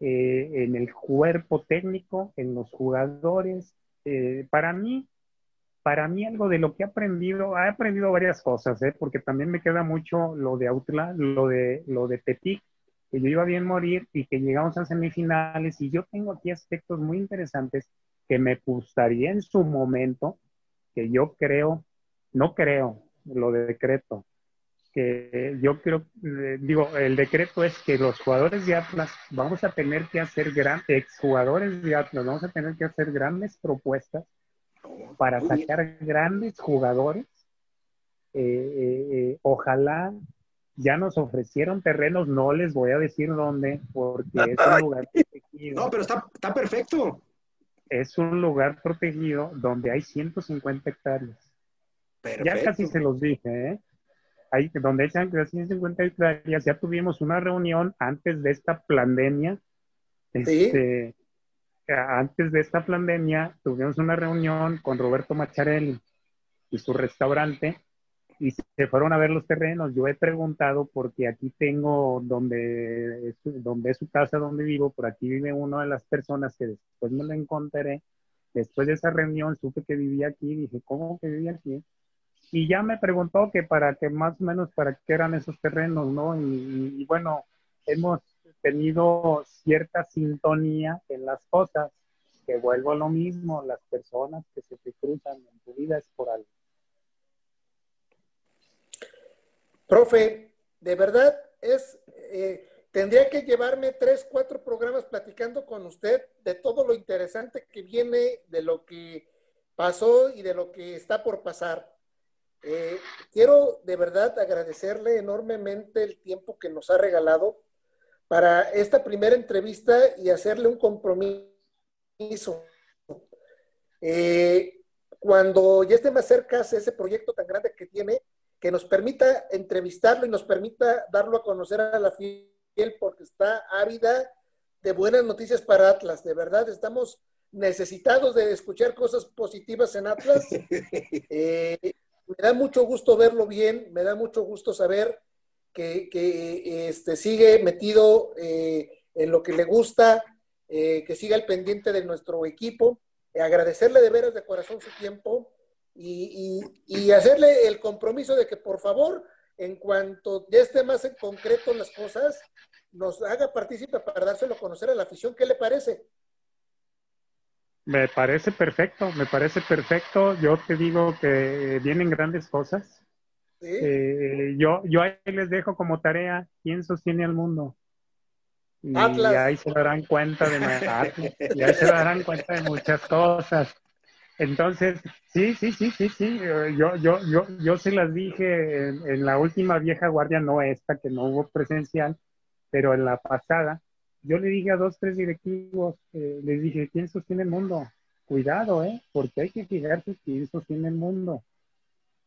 S4: eh, en el cuerpo técnico, en los jugadores. Eh, para mí, para mí algo de lo que he aprendido, he aprendido varias cosas, porque también me queda mucho lo de Autla, lo de, lo de Tepic, que yo iba bien morir y que llegamos a semifinales y yo tengo aquí aspectos muy interesantes que me gustaría en su momento, que yo creo, no creo, lo de decreto, que yo creo, eh, digo, el decreto es que los jugadores de Atlas vamos a tener que hacer grandes, exjugadores de Atlas, vamos a tener que hacer grandes propuestas para sacar grandes jugadores. Eh, eh, ojalá ya nos ofrecieron terrenos, no les voy a decir dónde, porque es un [laughs] lugar
S3: protegido. No, pero está, está perfecto.
S4: Es un lugar protegido donde hay 150 hectáreas. Ya casi se los dije, ¿eh? ahí donde echan 150 hectáreas, ya tuvimos una reunión antes de esta pandemia. Este, antes de esta pandemia tuvimos una reunión con Roberto Macharelli y su restaurante y se fueron a ver los terrenos. Yo he preguntado porque aquí tengo donde, donde es su casa, donde vivo, por aquí vive una de las personas que después me lo encontré. Después de esa reunión supe que vivía aquí, dije, ¿cómo que vivía aquí? y ya me preguntó que para qué más o menos para qué eran esos terrenos, ¿no? Y, bueno, hemos tenido cierta sintonía en las cosas, que vuelvo a lo mismo, las personas que se te cruzan en tu vida es por algo.
S2: Profe, de verdad es, eh, tendría que llevarme tres, cuatro programas platicando con usted de todo lo interesante que viene, de lo que pasó y de lo que está por pasar. Eh, quiero de verdad agradecerle enormemente el tiempo que nos ha regalado para esta primera entrevista y hacerle un compromiso. Eh, cuando ya esté más cerca ese proyecto tan grande que tiene, que nos permita entrevistarlo y nos permita darlo a conocer a la fiel porque está ávida de buenas noticias para Atlas. De verdad, estamos necesitados de escuchar cosas positivas en Atlas. [laughs] Eh, me da mucho gusto verlo bien, me da mucho gusto saber que, este, sigue metido eh, en lo que le gusta, eh, que siga al pendiente de nuestro equipo, agradecerle de veras de corazón su tiempo y, hacerle el compromiso de que por favor, en cuanto ya esté más en concreto las cosas, nos haga partícipe para dárselo a conocer a la afición. ¿Qué le parece?
S4: Me parece perfecto, me parece perfecto. Yo te digo que vienen grandes cosas. Eh, yo, yo ahí les dejo como tarea quién sostiene al mundo. Y ahí se darán cuenta de y ahí se darán cuenta de muchas cosas. Entonces, sí, sí, sí, sí, sí. Yo, yo, yo, yo se las dije en, en la última vieja guardia, no esta, que no hubo presencial, pero en la pasada yo le dije a dos, tres directivos, eh, les dije, ¿quién sostiene el mundo? Cuidado, ¿eh? Porque hay que fijarse quién sostiene el mundo.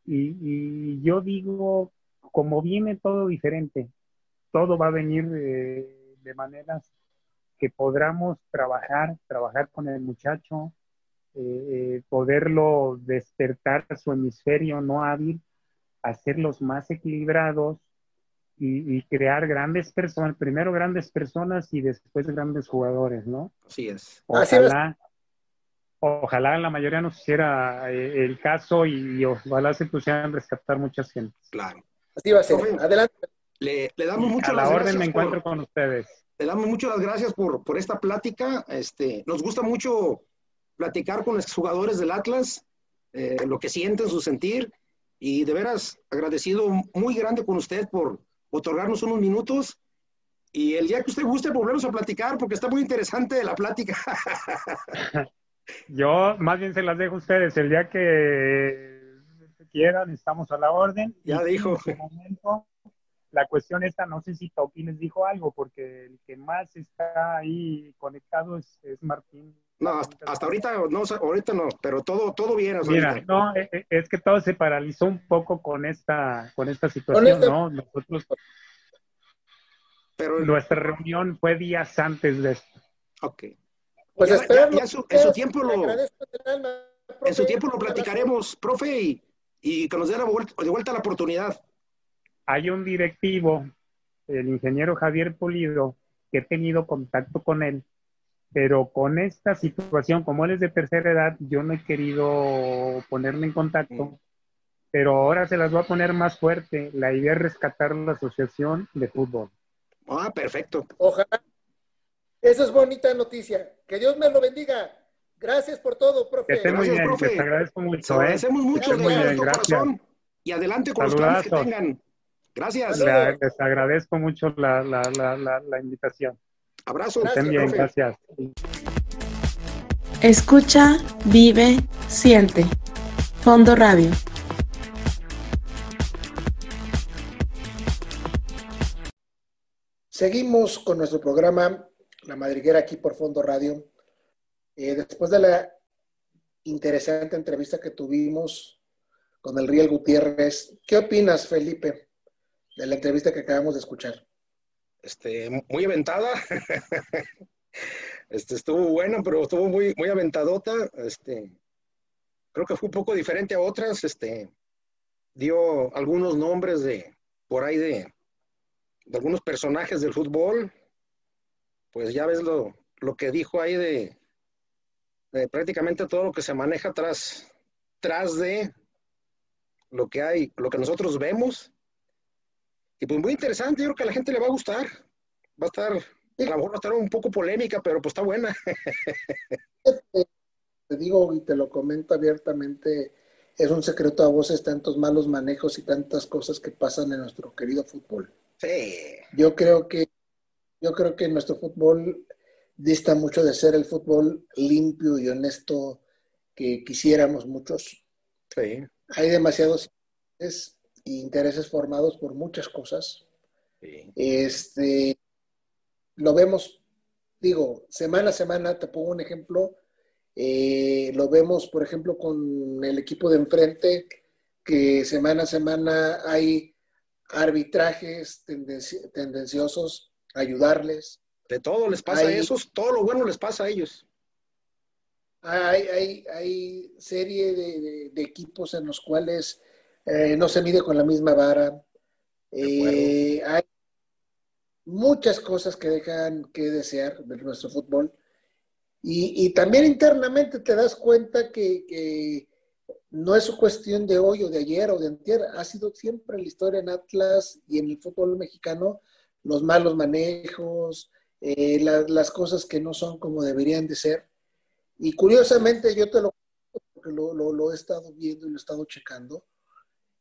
S4: Y, yo digo, como viene todo diferente, todo va a venir eh, de maneras que podamos trabajar, trabajar con el muchacho, eh, poderlo despertar su hemisferio no hábil, hacerlos más equilibrados, y, crear grandes personas, primero grandes personas y después grandes jugadores, ¿no?
S3: Así es.
S4: Ojalá, ojalá la mayoría nos hiciera eh, el caso y, ojalá se pusieran a rescatar muchas gentes.
S3: Claro.
S2: Así va a ser. Adelante.
S3: Le, damos muchas
S4: a la orden me encuentro con ustedes.
S3: Le damos muchas gracias por, por esta plática. Este, nos gusta mucho platicar con los jugadores del Atlas, eh, lo que sienten, su sentir. Y de veras, agradecido muy grande con usted por otorgarnos unos minutos. Y el día que usted guste, volvernos a platicar, porque está muy interesante la plática. [laughs]
S4: Yo más bien se las dejo a ustedes. El día que quieran, estamos a la orden.
S3: Ya dijo.
S4: En este momento, la cuestión esta, no sé si Topi les dijo algo, porque el que más está ahí conectado es, Martín.
S3: No, hasta, ahorita no, ahorita no, pero todo, todo bien.
S4: Mira, no, e, e, es que todo se paralizó un poco con esta, con esta situación, ¿no? Nosotros, pero nuestra reunión fue días antes de esto.
S3: Ok. Pues espero en su, tiempo lo, en su tiempo lo platicaremos, profe, y, y que nos dé de vuelta la oportunidad
S4: hay un directivo, el ingeniero Javier Polido, que he tenido contacto con él, pero con esta situación, como él es de tercera edad, yo no he querido ponerme en contacto, mm. pero ahora se las voy a poner más fuerte. La idea es rescatar la asociación de fútbol.
S3: Ah, perfecto.
S2: Ojalá. Eso es bonita noticia. Que Dios me lo bendiga. Gracias por todo, profe.
S4: Que muy bien, les agradezco mucho. ¿eh?
S3: Agradecemos mucho de corazón. Y adelante con los planes que tengan. Gracias.
S4: les agradezco mucho la, la, la, la invitación.
S3: Abrazo.
S4: Gracias, bien, gracias.
S5: Escucha, vive, siente. Fondo Radio.
S2: Seguimos con nuestro programa La Madriguera aquí por Fondo Radio. Eh, después de la interesante entrevista que tuvimos con el Riel Gutiérrez, ¿qué opinas, Felipe, de la entrevista que acabamos de escuchar?
S3: Este, muy aventada. [laughs] este, estuvo buena, pero estuvo muy, muy aventadota. Este, creo que fue un poco diferente a otras. Este, dio algunos nombres de, por ahí de, de algunos personajes del fútbol. Pues ya ves lo, lo que dijo ahí de, de, prácticamente todo lo que se maneja tras, tras de lo que hay, lo que nosotros vemos y pues muy interesante, yo creo que a la gente le va a gustar. Va a estar, a lo mejor va a estar un poco polémica, pero pues está buena. [laughs]
S2: te digo y te lo comento abiertamente, es un secreto a voces tantos malos manejos y tantas cosas que pasan en nuestro querido fútbol.
S3: Sí.
S2: Yo creo que, yo creo que nuestro fútbol dista mucho de ser el fútbol limpio y honesto que quisiéramos muchos.
S3: Sí.
S2: Hay demasiados intereses formados por muchas cosas. Este, lo vemos, digo, semana a semana, te pongo un ejemplo, eh, lo vemos, por ejemplo, con el equipo de enfrente, que semana a semana hay arbitrajes tendenciosos, ayudarles.
S3: De todo les pasa a esos, todo lo bueno les pasa a ellos.
S2: Hay, hay, hay serie de equipos en los cuales eh, no se mide con la misma vara. Eh, hay muchas cosas que dejan que desear de nuestro fútbol. Y, también internamente te das cuenta que, no es cuestión de hoy o de ayer o de antier, ha sido siempre la historia en Atlas y en el fútbol mexicano los malos manejos, eh, las cosas que no son como deberían de ser. Y curiosamente yo te lo porque lo, lo he estado viendo y lo he estado checando.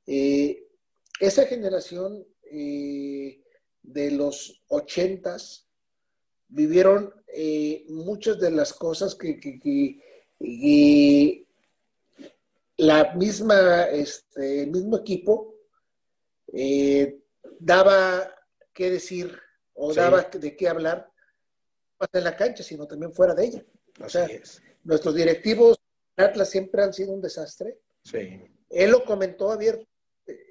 S2: Eh, esa generación eh, de los ochentas vivieron muchas de las cosas que, la misma, este, el mismo equipo daba que decir o daba de qué hablar, no en la cancha, sino también fuera de ella. O sea, nuestros directivos Atlas siempre han sido un desastre. Él lo comentó abierto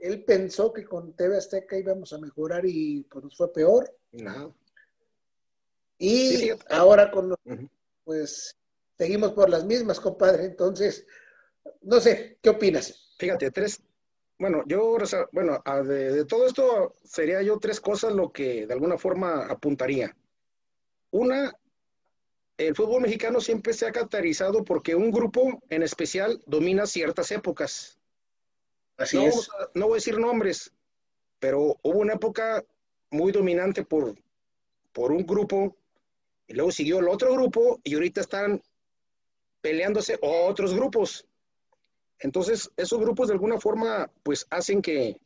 S2: él pensó que con TV Azteca íbamos a mejorar y pues nos fue peor.
S3: No.
S2: Y ahora con pues seguimos por las mismas, compadre. Entonces, no sé, ¿qué opinas?
S3: Fíjate, tres, Bueno, yo, bueno, de, de, todo esto sería yo tres cosas lo que de alguna forma apuntaría. Una, el fútbol mexicano siempre se ha caracterizado porque un grupo en especial domina ciertas épocas.
S2: Así
S3: no,
S2: es.
S3: no voy a decir nombres, pero hubo una época muy dominante por, por un grupo, y luego siguió el otro grupo, y ahorita están peleándose otros grupos. Entonces, esos grupos de alguna forma, pues hacen que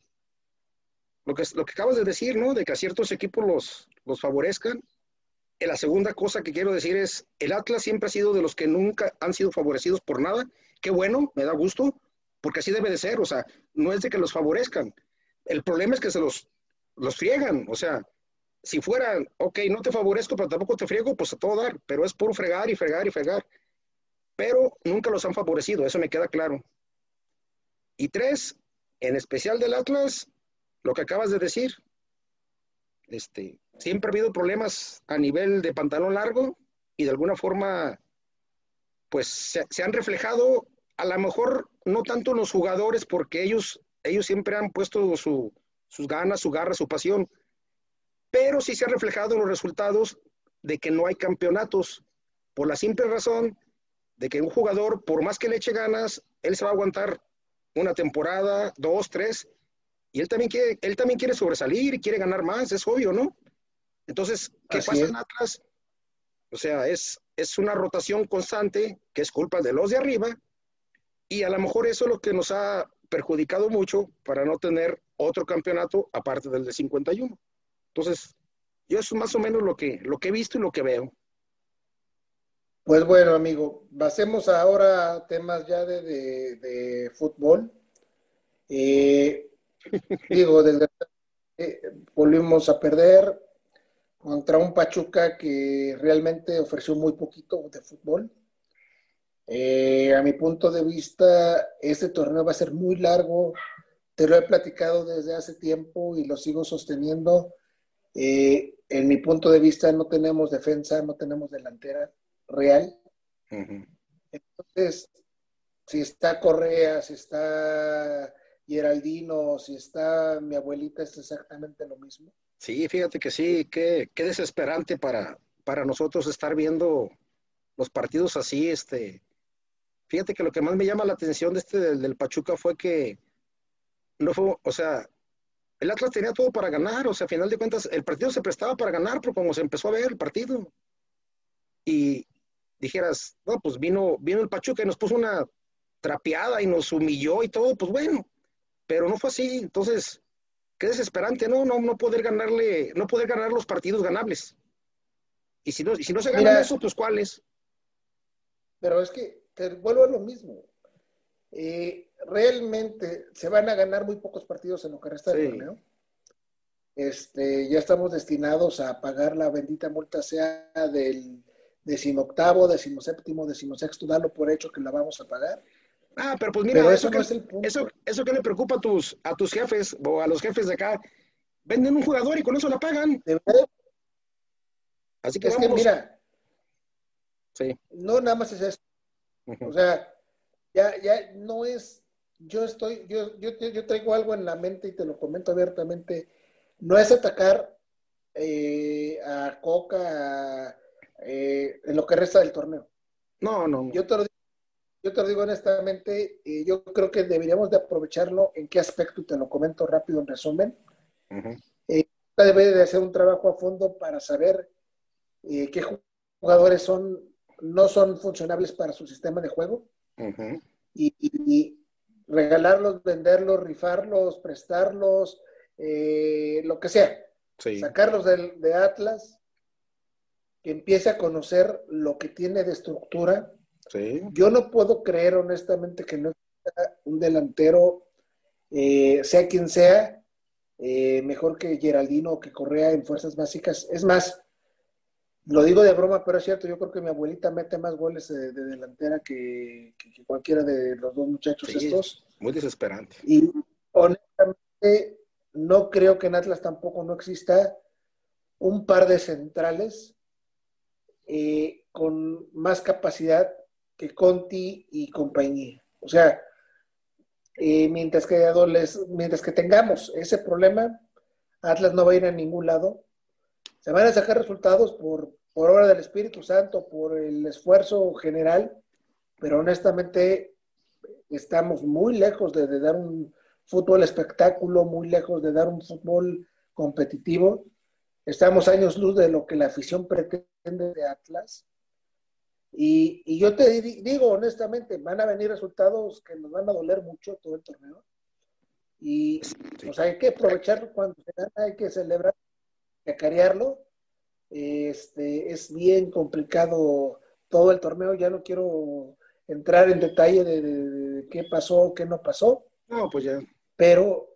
S3: lo que, lo que acabas de decir, ¿no? De que a ciertos equipos los, los favorezcan. Y la segunda cosa que quiero decir es, el Atlas siempre ha sido de los que nunca han sido favorecidos por nada. Qué bueno, me da gusto, porque así debe de ser. O sea, no es de que los favorezcan. El problema es que se los, los friegan. O sea, si fueran, ok, no te favorezco, pero tampoco te friego, pues a todo dar. Pero es por fregar y fregar y fregar. Pero nunca los han favorecido, eso me queda claro. Y tres, en especial del Atlas, lo que acabas de decir. Este, siempre ha habido problemas a nivel de pantalón largo y de alguna forma, pues se, han reflejado, a lo mejor no tanto en los jugadores, porque ellos, ellos siempre han puesto su, sus ganas, su garra, su pasión, pero sí se ha reflejado en los resultados de que no hay campeonatos, por la simple razón de que un jugador, por más que le eche ganas, él se va a aguantar una temporada, dos, tres, y él también quiere, él también quiere sobresalir y quiere ganar más, es obvio, ¿no? Entonces, ¿qué
S2: Así
S3: pasa
S2: es.
S3: en Atlas? O sea, es, es una rotación constante que es culpa de los de arriba, y a lo mejor eso es lo que nos ha perjudicado mucho para no tener otro campeonato aparte del de 51. Entonces, yo eso es más o menos lo que, lo que he visto y lo que veo.
S2: Pues bueno, amigo, pasemos ahora a temas ya de, de- de fútbol. Eh, [laughs] digo, desde volvimos a perder contra un Pachuca que realmente ofreció muy poquito de fútbol. Eh, a mi punto de vista, este torneo va a ser muy largo. Te lo he platicado desde hace tiempo y lo sigo sosteniendo. Eh, en mi punto de vista, no tenemos defensa, no tenemos delantera real. Entonces, si está Correa, si está Geraldino, si está mi abuelita, es exactamente lo mismo.
S3: Sí, fíjate que sí, qué, qué desesperante para, para nosotros estar viendo los partidos así, este. Fíjate que lo que más me llama la atención de este del, del Pachuca fue que no fue, o sea, el Atlas tenía todo para ganar, o sea, a final de cuentas, el partido se prestaba para ganar, pero como se empezó a ver el partido, y dijeras, no, pues vino, vino el Pachuca y nos puso una trapeada y nos humilló y todo, pues bueno, pero no fue así, entonces, qué desesperante, ¿no? No, no poder ganarle, no poder ganar los partidos ganables. Y si no, y si no se ganan
S2: Mira.
S3: eso, pues cuáles.
S2: Pero es que te vuelvo a lo mismo. Eh, realmente se van a ganar muy pocos partidos en lo que resta del
S3: Sí.
S2: torneo. Este, ya estamos destinados a pagar la bendita multa, sea del decimoctavo, decimoséptimo, decimosexto, dalo por hecho que la vamos a pagar.
S3: Ah, pero pues mira,
S2: Pero
S3: eso,
S2: eso no
S3: que,
S2: es el punto.
S3: eso, eso que le preocupa a tus, a tus jefes o a los jefes de acá, venden un jugador y con eso la pagan.
S2: De verdad,
S3: Así que
S2: es que
S3: vamos.
S2: mira,
S3: Sí.
S2: no nada más es.
S3: Ujú.
S2: O sea, ya, ya no es, yo estoy, yo, yo, yo traigo algo en la mente y te lo comento abiertamente, no es atacar eh, a Coca a, eh, en lo que resta del torneo.
S3: No, no, no.
S2: Yo te lo, yo te lo digo honestamente, eh, yo creo que deberíamos de aprovecharlo. ¿En qué aspecto? Te lo comento rápido en resumen.
S3: Ujú.
S2: Debe de hacer un trabajo a fondo para saber qué jugadores son, no son funcionables para su sistema de juego y, y- y regalarlos, venderlos, rifarlos, prestarlos, lo que sea.
S3: Sí.
S2: Sacarlos del, de Atlas, que empiece a conocer lo que tiene de estructura.
S3: Sí.
S2: Yo no puedo creer honestamente que no exista un delantero, eh, sea quien sea, eh, mejor que Geraldino o que Correa en fuerzas básicas. Es más, lo digo de broma, pero es cierto, yo creo que mi abuelita mete más goles de, de delantera que, que- que cualquiera de los dos muchachos
S3: Sí.
S2: estos.
S3: Muy desesperante.
S2: Y honestamente, no creo que en Atlas tampoco no exista un par de centrales eh, con más capacidad que Conti y compañía. O sea, Y mientras que, mientras que tengamos ese problema, Atlas no va a ir a ningún lado. Se van a sacar resultados por, por obra del Espíritu Santo, por el esfuerzo general, pero honestamente estamos muy lejos de, dar un fútbol espectáculo, muy lejos de dar un fútbol competitivo. Estamos años luz de lo que la afición pretende de Atlas. Y, y, yo te digo honestamente, van a venir resultados que nos van a doler mucho todo el torneo. Y pues hay que aprovechar cuando se gana, hay que celebrar, cacarearlo. Este, es bien complicado todo el torneo, ya no quiero entrar en detalle de, de, de qué pasó, qué no pasó.
S3: No, pues ya.
S2: Pero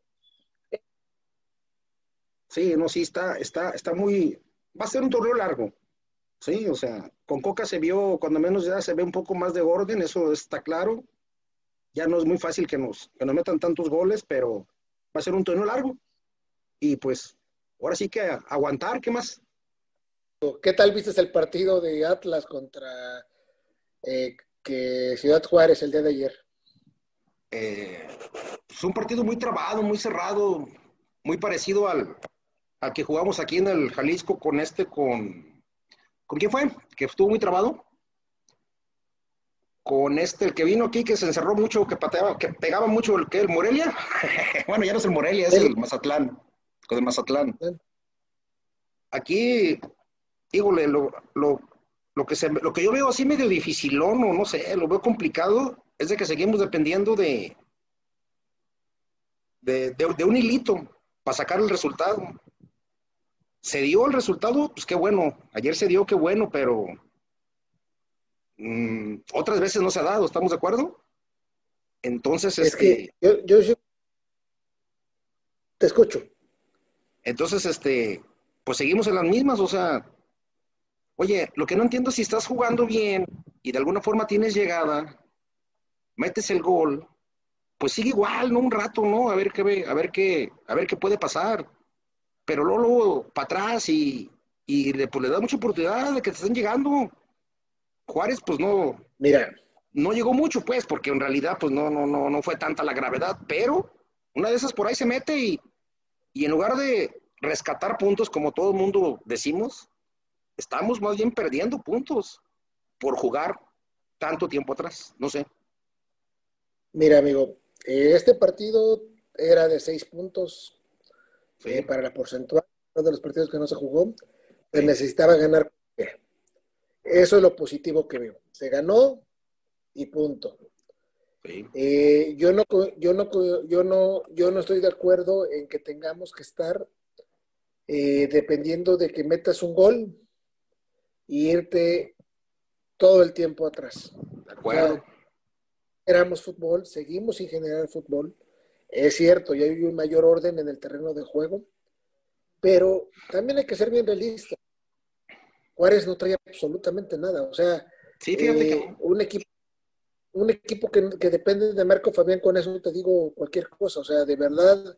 S3: Sí, no, sí, está, está, está muy, va a ser un torneo largo, sí, o sea, con Coca se vio, cuando menos ya se ve un poco más de orden, eso está claro, ya no es muy fácil que nos, que nos metan tantos goles, pero va a ser un torneo largo, y pues, ahora sí que aguantar, ¿qué más?
S2: ¿Qué tal viste el partido de Atlas contra eh, que Ciudad Juárez el día de ayer?
S3: Eh, es un partido muy trabado, muy cerrado, muy parecido al, al que jugamos aquí en el Jalisco con este, con... ¿Con quién fue? Que estuvo muy trabado. Con este, el que vino aquí, que se encerró mucho, que pateaba, que pegaba mucho, el que el Morelia. [laughs] bueno, ya no es el Morelia, es el Mazatlán. Con el Mazatlán. Aquí, híjole, lo, lo, lo, que se, lo que yo veo así medio dificilón, o no sé, lo veo complicado, es de que seguimos dependiendo de, de, de, de un hilito para sacar el resultado se dio el resultado, pues qué bueno. Ayer se dio, qué bueno, pero mmm, otras veces no se ha dado, ¿estamos de acuerdo? Entonces,
S2: es este, que yo, yo, yo, te escucho.
S3: Entonces, este, pues seguimos en las mismas, o sea, oye, lo que no entiendo es si estás jugando bien y de alguna forma tienes llegada, metes el gol, pues sigue igual, ¿no? Un rato, ¿no? A ver qué, a ver qué, a ver qué puede pasar pero luego, luego para atrás y, y le, pues, le da mucha oportunidad de que te estén llegando. Juárez, pues no.
S2: Mira.
S3: No llegó mucho, pues, porque en realidad, pues no, no, no, no fue tanta la gravedad, pero una de esas por ahí se mete y, y en lugar de rescatar puntos, como todo el mundo decimos, estamos más bien perdiendo puntos por jugar tanto tiempo atrás. No sé.
S2: Mira, amigo, este partido era de seis puntos sí. para la porcentual de los partidos que no se jugó, se necesitaba ganar. Eso es lo positivo que veo. Se ganó y punto.
S3: Sí.
S2: Eh, yo no, yo no, yo no, yo no estoy de acuerdo en que tengamos que estar eh, dependiendo de que metas un gol y irte todo el tiempo atrás.
S3: De acuerdo. O sea,
S2: éramos fútbol, seguimos sin generar fútbol. Es cierto, ya hay un mayor orden en el terreno de juego, pero también hay que ser bien realista. Juárez no trae absolutamente nada. O sea,
S3: sí,
S2: eh,
S3: que...
S2: un equipo un equipo que, que, depende de Marco Fabián, con eso te digo cualquier cosa. O sea, de verdad,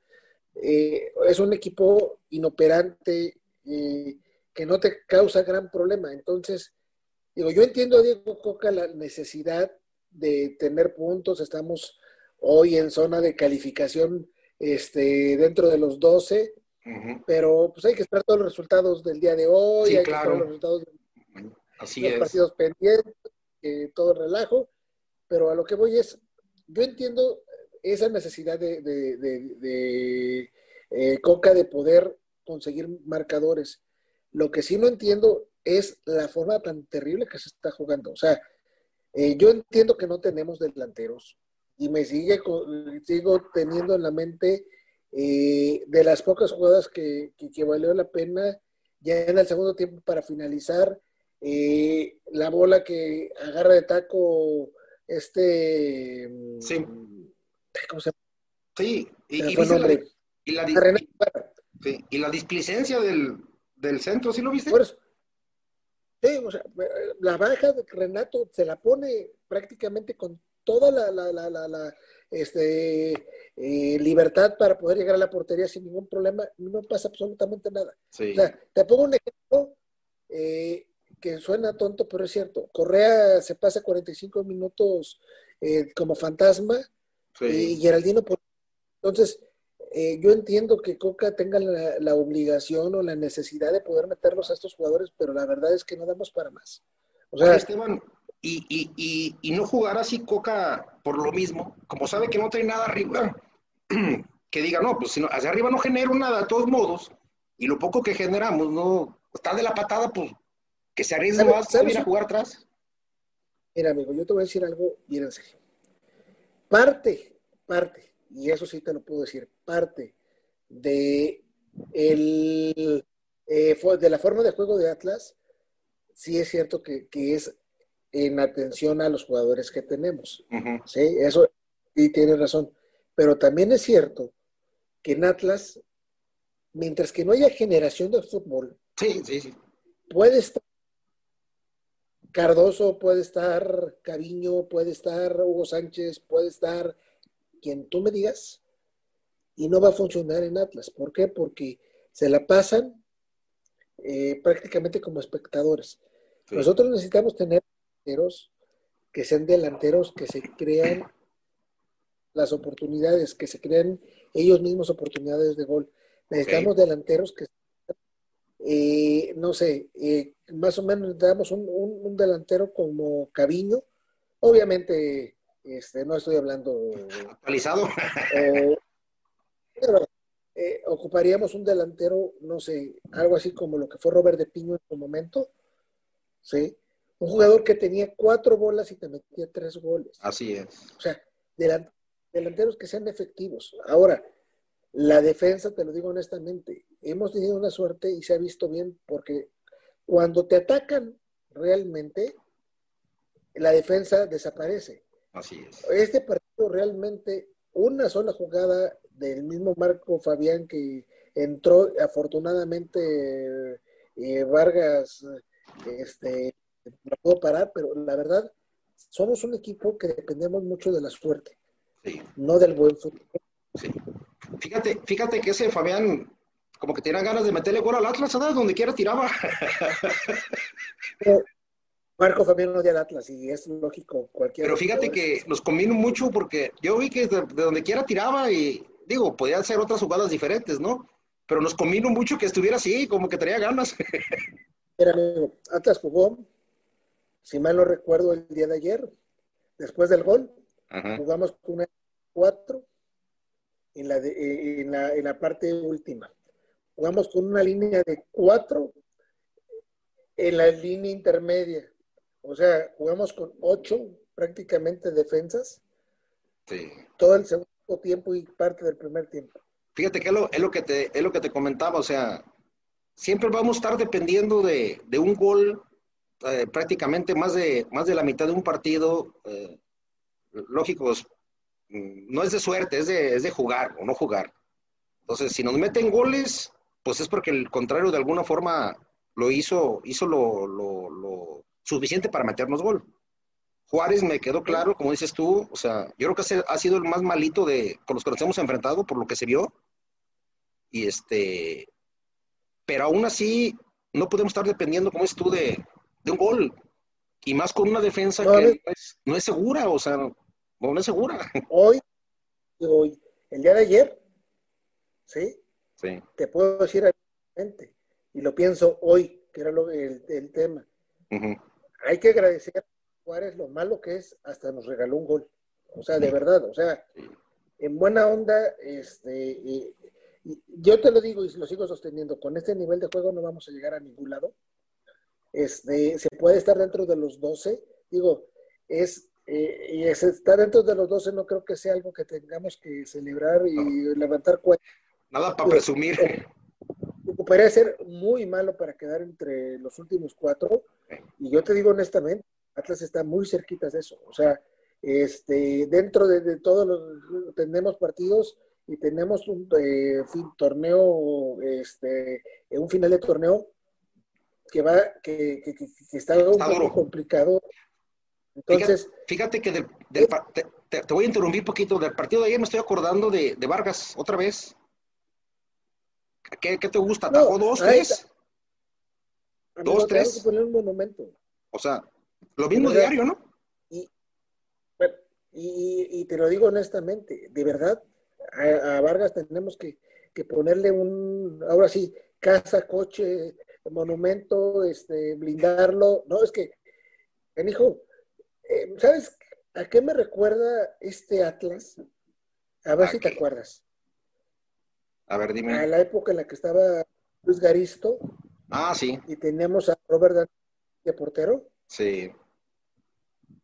S2: eh, es un equipo inoperante eh, que no te causa gran problema. Entonces, digo, yo entiendo a Diego Coca la necesidad de tener puntos. Estamos hoy en zona de calificación este, dentro de los 12, uh -huh. pero pues hay que esperar todos los resultados del día de hoy,
S3: sí,
S2: hay
S3: claro.
S2: que esperar los resultados de
S3: Así
S2: los
S3: es.
S2: partidos pendientes, eh, todo el relajo, pero a lo que voy es, yo entiendo esa necesidad de, de, de, de eh, Coca de poder conseguir marcadores. Lo que sí no entiendo es la forma tan terrible que se está jugando. O sea, eh, yo entiendo que no tenemos delanteros, y me sigue sigo teniendo en la mente eh, de las pocas jugadas que, que, que, valió la pena ya en el segundo tiempo para finalizar eh, la bola que agarra de taco este
S3: sí
S2: ¿cómo se llama?
S3: sí y, y, la, y, la, sí, y la displicencia del, del, centro ¿sí lo viste?
S2: Por eso, sí, o sea, la baja de Renato se la pone prácticamente con toda la, la, la, la este, eh, libertad para poder llegar a la portería sin ningún problema, no pasa absolutamente nada.
S3: Sí.
S2: O sea, te pongo un ejemplo eh, que suena tonto, pero es cierto. Correa se pasa 45 minutos eh, como fantasma y Geraldino. Entonces, eh, yo entiendo que Coca tenga la, obligación o la necesidad de poder meterlos a estos jugadores, pero la verdad es que no damos para más.
S3: O sea, Esteban, y, y, y, no jugar así Coca por lo mismo, como sabe que no trae nada arriba, [clears throat] que diga, no, pues si no, hacia arriba no genero nada de todos modos, y lo poco que generamos, no, está de la patada, pues que se arriesgue más, a jugar atrás.
S2: Mira, amigo, yo te voy a decir algo bien en serio. Parte, parte, y eso sí te lo puedo decir, parte de, el, eh, de la forma de juego de Atlas, sí es cierto que, es en atención a los jugadores que tenemos. Sí, eso, y tienes razón. Pero también es cierto que en Atlas, mientras que no haya generación de fútbol,
S3: sí, sí, sí.
S2: puede estar Cardoso, puede estar Cariño, puede estar Hugo Sánchez, puede estar quien tú me digas, y no va a funcionar en Atlas. ¿Por qué? Porque se la pasan eh, prácticamente como espectadores. Nosotros necesitamos tener delanteros que sean delanteros que se crean las oportunidades, que se crean ellos mismos oportunidades de gol. Necesitamos delanteros que eh, no sé, eh, más o menos damos un, un, delantero como Caviño. Obviamente, este, no estoy hablando.
S3: Actualizado. [laughs]
S2: pero, eh, ocuparíamos un delantero, no sé, algo así como lo que fue Robert de Piño en su momento. ¿Sí? Un jugador que tenía cuatro bolas y te metía tres goles.
S3: Así es.
S2: O sea, delanteros que sean efectivos. Ahora, la defensa, te lo digo honestamente, hemos tenido una suerte y se ha visto bien porque cuando te atacan realmente, la defensa desaparece.
S3: Así es.
S2: Este partido realmente, una sola jugada del mismo Marco Fabián que entró, afortunadamente eh, Vargas este, no pudo parar, pero la verdad, somos un equipo que dependemos mucho de la suerte, no del buen fútbol.
S3: Sí. Fíjate, fíjate que ese Fabián, como que tenía ganas de meterle gol al Atlas, ¿sabes? Donde quiera tiraba.
S2: Marco Fabián no al Atlas y es lógico cualquier.
S3: Pero fíjate que nos combino mucho porque yo vi que de, donde quiera tiraba y digo, podía ser otras jugadas diferentes, ¿no? Pero nos combino mucho que estuviera así, como que tenía ganas.
S2: Mira, amigo, Atlas jugó, si mal no recuerdo, el día de ayer, después del gol, jugamos con una cuatro en la, eh, en, la, en la parte última. Jugamos con una línea de cuatro en la línea intermedia. O sea, jugamos con ocho prácticamente defensas.
S3: Sí.
S2: Todo el segundo tiempo y parte del primer tiempo.
S3: Fíjate que es lo, es lo, que, te, es lo que te comentaba, o sea, siempre vamos a estar dependiendo de, de un gol eh, prácticamente más de, más de la mitad de un partido. Eh, lógico, no es de suerte, es de, es de jugar o no jugar. Entonces, si nos meten goles, pues es porque el contrario de alguna forma lo hizo, hizo lo, lo, suficiente para meternos gol. Juárez me quedó claro, como dices tú, o sea, yo creo que ha sido el más malito de con los que nos hemos enfrentado por lo que se vio. Y este, pero aún así no podemos estar dependiendo, como dices tú, de, un gol. Y más con una defensa que no es, no es, segura, o sea, no, es segura.
S2: Hoy, hoy, el día de ayer, ¿sí?
S3: Sí.
S2: Te puedo decir realmente, y lo pienso hoy, que era lo, el, tema. Hay que agradecer a Juárez lo malo que es, hasta nos regaló un gol. O sea, de verdad, o sea, en buena onda, este, yo te lo digo y lo sigo sosteniendo, con este nivel de juego no vamos a llegar a ningún lado. Este, se puede estar dentro de los 12, digo, es eh, y estar dentro de los 12 no creo que sea algo que tengamos que celebrar y levantar cuentas.
S3: Nada para presumir.
S2: Podría ser muy malo para quedar entre los últimos cuatro. Y yo te digo honestamente, Atlas está muy cerquita de eso. O sea, este, dentro de, todos los, tenemos partidos y tenemos un eh, torneo, este, un final de torneo que va, que, que, está un poco complicado entonces.
S3: Fíjate, que del, eh, te, voy a interrumpir un poquito. Del partido de ayer me estoy acordando de, Vargas otra vez. ¿Qué, te gusta? ¿Atajó dos, tres?
S2: ¿Dos, tres? poner un monumento.
S3: O sea, lo mismo diario, ¿no?
S2: Y, Y, te lo digo honestamente, de verdad, a, Vargas tenemos que, ponerle un, ahora sí, casa, coche, monumento, este, blindarlo. No, es que, hijo, eh, ¿sabes a qué me recuerda este Atlas? A ver si te acuerdas.
S3: A ver, dime.
S2: A la época en la que estaba Luis Garisto.
S3: Ah, sí.
S2: Y teníamos a Robert de portero.
S3: Sí.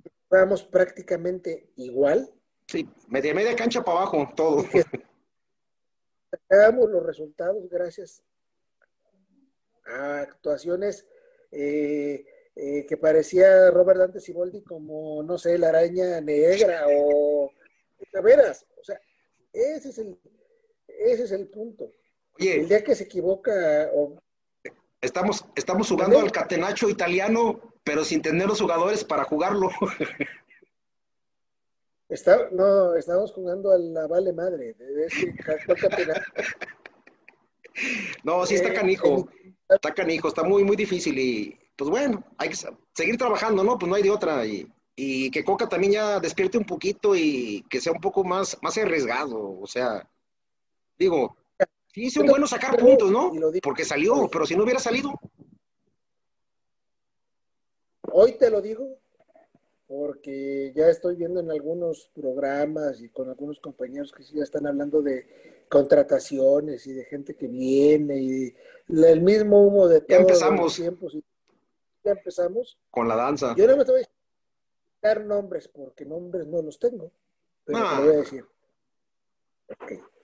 S2: Estábamos prácticamente igual.
S3: Sí, media, media cancha para abajo, todo. [laughs]
S2: Sacábamos los resultados gracias a actuaciones eh, eh, que parecía Robert Dante Siboldi como, no sé, la araña negra o de veras. O sea, ese es el, ese es el punto. el día que se equivoca o
S3: Estamos, estamos jugando al catenacho italiano, pero sin tener los jugadores para jugarlo. [laughs]
S2: Está, no, estamos jugando a la vale madre. [laughs]
S3: no, sí está eh, canijo. Está canijo, está muy, muy difícil y pues bueno, hay que seguir trabajando, ¿no? Pues no hay de otra. Y, y que Coca también ya despierte un poquito y que sea un poco más, más arriesgado. O sea, digo, Sí, hizo un bueno sacar puntos, ¿no? Porque salió, pero si no hubiera salido.
S2: Hoy te lo digo, porque ya estoy viendo en algunos programas y con algunos compañeros que sí ya están hablando de contrataciones y de gente que viene y el mismo humo de
S3: todos empezamos.
S2: tiempos. ya empezamos.
S3: Con la danza.
S2: Yo no me voy a dar nombres porque nombres no los tengo, pero te voy a decir.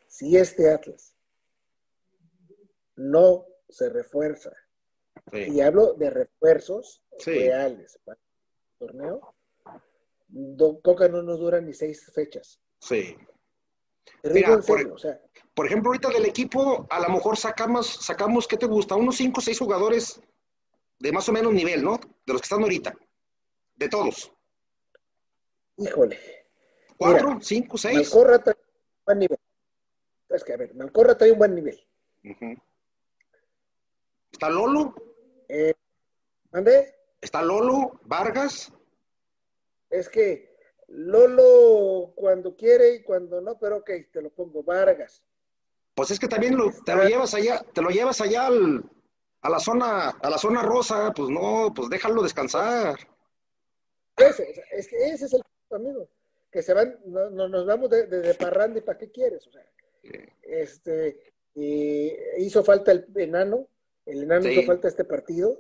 S2: Si este Atlas no se refuerza. Y hablo de refuerzos reales para el torneo. Coca no nos dura ni seis fechas.
S3: Sí.
S2: por,
S3: por, ejemplo, ahorita del equipo, a lo mejor sacamos, sacamos, ¿qué te gusta? Unos cinco o seis jugadores de más o menos nivel, ¿no? De los que están ahorita. De todos.
S2: Híjole.
S3: ¿Cuatro? ¿Cinco? ¿Seis?
S2: Malcorra trae un buen nivel. Es que, a ver, Malcorra trae un buen nivel.
S3: ¿Está Lolo?
S2: Eh, ¿Mande?
S3: ¿Está Lolo? ¿Vargas?
S2: Es que Lolo cuando quiere y cuando no, pero ok, te lo pongo, Vargas.
S3: Pues es que también lo, te lo llevas allá, te lo llevas allá a la zona, a la zona rosa, pues no, pues déjalo descansar.
S2: Ese, es que ese es el amigo, que se van, no, nos vamos de, de, parranda y para qué quieres, o sea, este, hizo falta el enano, el enano hizo falta este partido.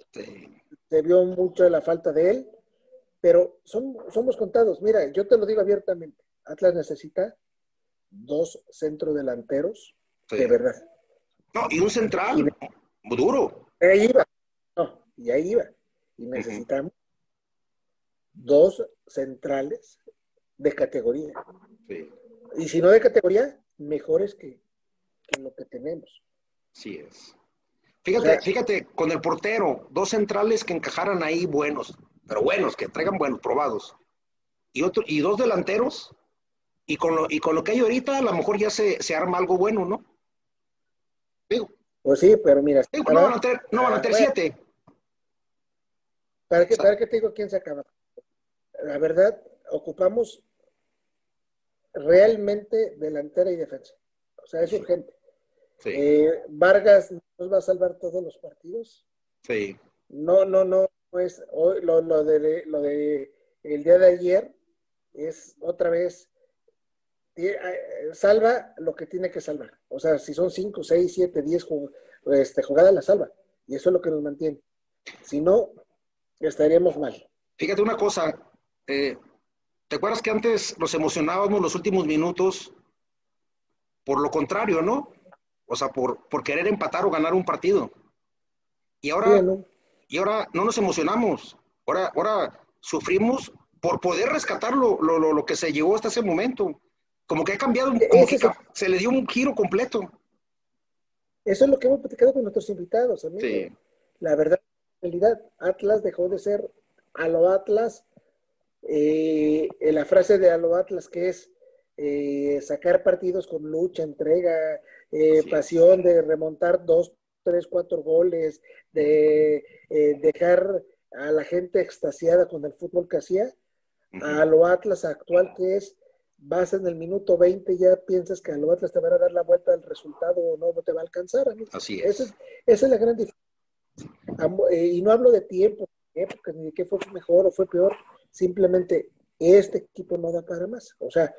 S2: Se vio mucho la falta de él. Pero son, somos contados. Mira, yo te lo digo abiertamente. Atlas necesita dos centrodelanteros de verdad.
S3: No, y un central muy duro.
S2: Ahí iba. No, y ahí iba. Y necesitamos dos centrales de categoría. Y si no de categoría, mejores que, que lo que tenemos.
S3: Sí es. Fíjate, fíjate, con el portero, dos centrales que encajaran ahí buenos, pero buenos, que traigan buenos, probados. Y, otro, y dos delanteros, y con, lo, y con lo que hay ahorita, a lo mejor ya se, arma algo bueno, ¿no? Digo.
S2: Pues sí, pero mira.
S3: no van a tener, no van a tener siete.
S2: ¿Para qué, ¿Para qué te digo quién se acaba? La verdad, ocupamos realmente delantera y defensa. O sea, es urgente. Eh, Vargas nos va a salvar todos los partidos.
S3: Sí.
S2: No, no, no, pues hoy lo, de lo de el día de ayer es otra vez eh, salva lo que tiene que salvar. O sea, si son 5, 6, 7, 10 este, jugadas, la salva. Y eso es lo que nos mantiene. Si no, estaríamos mal.
S3: Fíjate una cosa, eh, ¿te acuerdas que antes nos emocionábamos los últimos minutos? Por lo contrario, ¿no? O sea, por, por querer empatar o ganar un partido. Y ahora, ¿no? Y ahora no nos emocionamos. Ahora, ahora sufrimos por poder rescatar lo, lo, lo, que se llevó hasta ese momento. Como que ha cambiado, como que se le dio un giro completo.
S2: Eso es lo que hemos platicado con nuestros invitados, amigo. Sí. La verdad, en realidad, Atlas dejó de ser a lo Atlas, eh, la frase de a lo Atlas que es eh, sacar partidos con lucha, entrega, eh, pasión de remontar dos, tres, cuatro goles, de eh, dejar a la gente extasiada con el fútbol que hacía, a lo Atlas actual que es, vas en el minuto 20 ya piensas que a lo Atlas te van a dar la vuelta al resultado o no te va a alcanzar.
S3: Así es.
S2: Esa es, esa es la gran diferencia. Eh, y no hablo de tiempo, porque ni de qué fue mejor o fue peor, simplemente este equipo no da para más. O sea,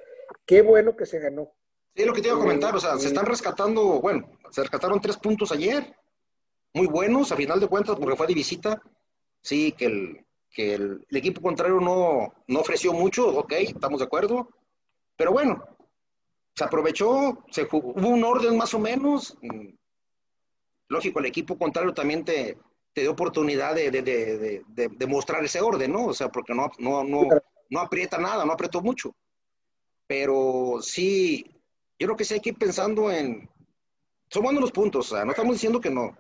S2: qué bueno que se ganó.
S3: Sí, lo que te iba a comentar, o sea, se están rescatando, bueno, se rescataron tres puntos ayer, muy buenos, a final de cuentas, porque fue de visita. Sí, que el, que el, equipo contrario no, no ofreció mucho, ok, estamos de acuerdo. Pero bueno, se aprovechó, se hubo un orden más o menos. Lógico, el equipo contrario también te, te dio oportunidad de, de, de, de, mostrar ese orden, ¿no? O sea, porque no, no, no, no aprieta nada, no apretó mucho. Pero sí, yo creo que sí hay que ir pensando en, son buenos los puntos, o sea, no estamos diciendo que no,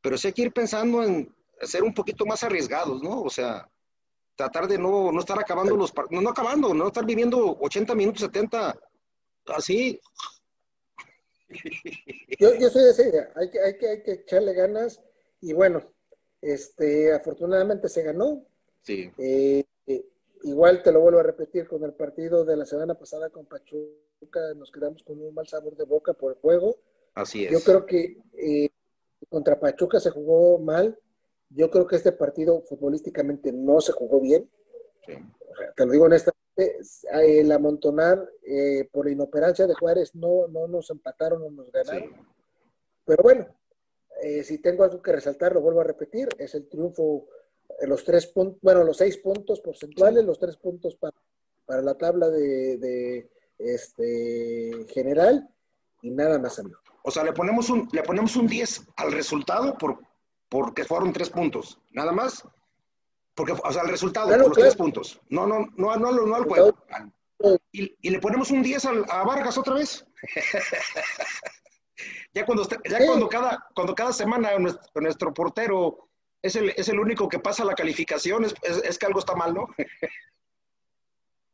S3: pero sí hay que ir pensando en ser un poquito más arriesgados, ¿no? O sea, tratar de no, no estar acabando los no, no acabando, no estar viviendo 80 minutos, 70, así.
S2: Yo, yo soy de esa idea, hay que, hay, que, hay que echarle ganas y bueno, este, afortunadamente se ganó.
S3: Sí.
S2: Eh, igual te lo vuelvo a repetir con el partido de la semana pasada con Pachuca nos quedamos con un mal sabor de boca por el juego.
S3: Así es.
S2: Yo creo que eh, contra Pachuca se jugó mal. Yo creo que este partido futbolísticamente no se jugó bien. te lo digo honestamente, el amontonar eh, por la inoperancia de Juárez no, no nos empataron o nos ganaron. Pero bueno, eh, si tengo algo que resaltar, lo vuelvo a repetir, es el triunfo, los tres puntos, bueno, los seis puntos porcentuales, los tres puntos para, para la tabla de este, general y nada más, amigo.
S3: O sea, le ponemos un, le ponemos un 10 al resultado por, porque fueron tres puntos, nada más. Porque, o sea, el resultado por los tres puntos. No, no, no, no, no, al juego. Y, le ponemos un 10 a Vargas otra vez. [laughs] ya cuando, ya cuando, cada, cuando cada semana nuestro, nuestro portero es el, es el, único que pasa la calificación, es, es, que algo está mal, ¿no?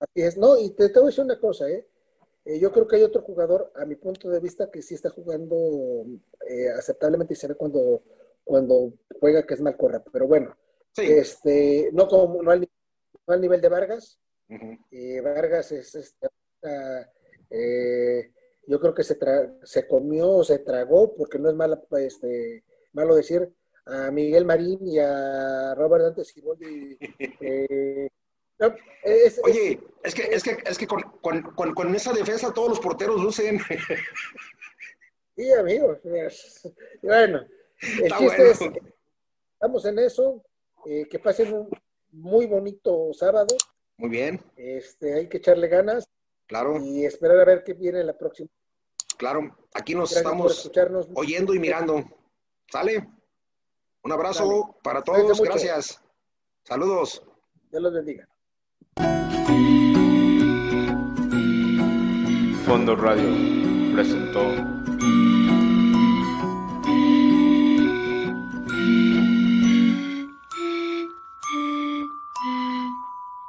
S2: Así es, no, y te, te voy a decir una cosa, ¿eh? Eh, yo creo que hay otro jugador, a mi punto de vista, que sí está jugando eh, aceptablemente y se ve cuando, cuando juega que es mal correr. Pero bueno, este, no, como, no, al, nivel de Vargas. Eh, Vargas es, este, yo creo que se, se comió o se tragó, porque no es malo, este, malo decir, a Miguel Marín y a Robert Dante Siboldi [laughs]
S3: Oye, es, que, es que, es que con, con, con, esa defensa todos los porteros lucen. [laughs]
S2: Sí, amigos. [laughs] Bueno, el chiste es, estamos en eso. Eh, que pasen un muy bonito sábado.
S3: Muy bien.
S2: Este, hay que echarle ganas.
S3: Claro.
S2: Y esperar a ver qué viene la próxima.
S3: Claro, aquí nos estamos oyendo y mirando. ¿Sale? Un abrazo para todos. Gracias. Saludos.
S2: Dios los bendiga.
S6: Fondo Radio presentó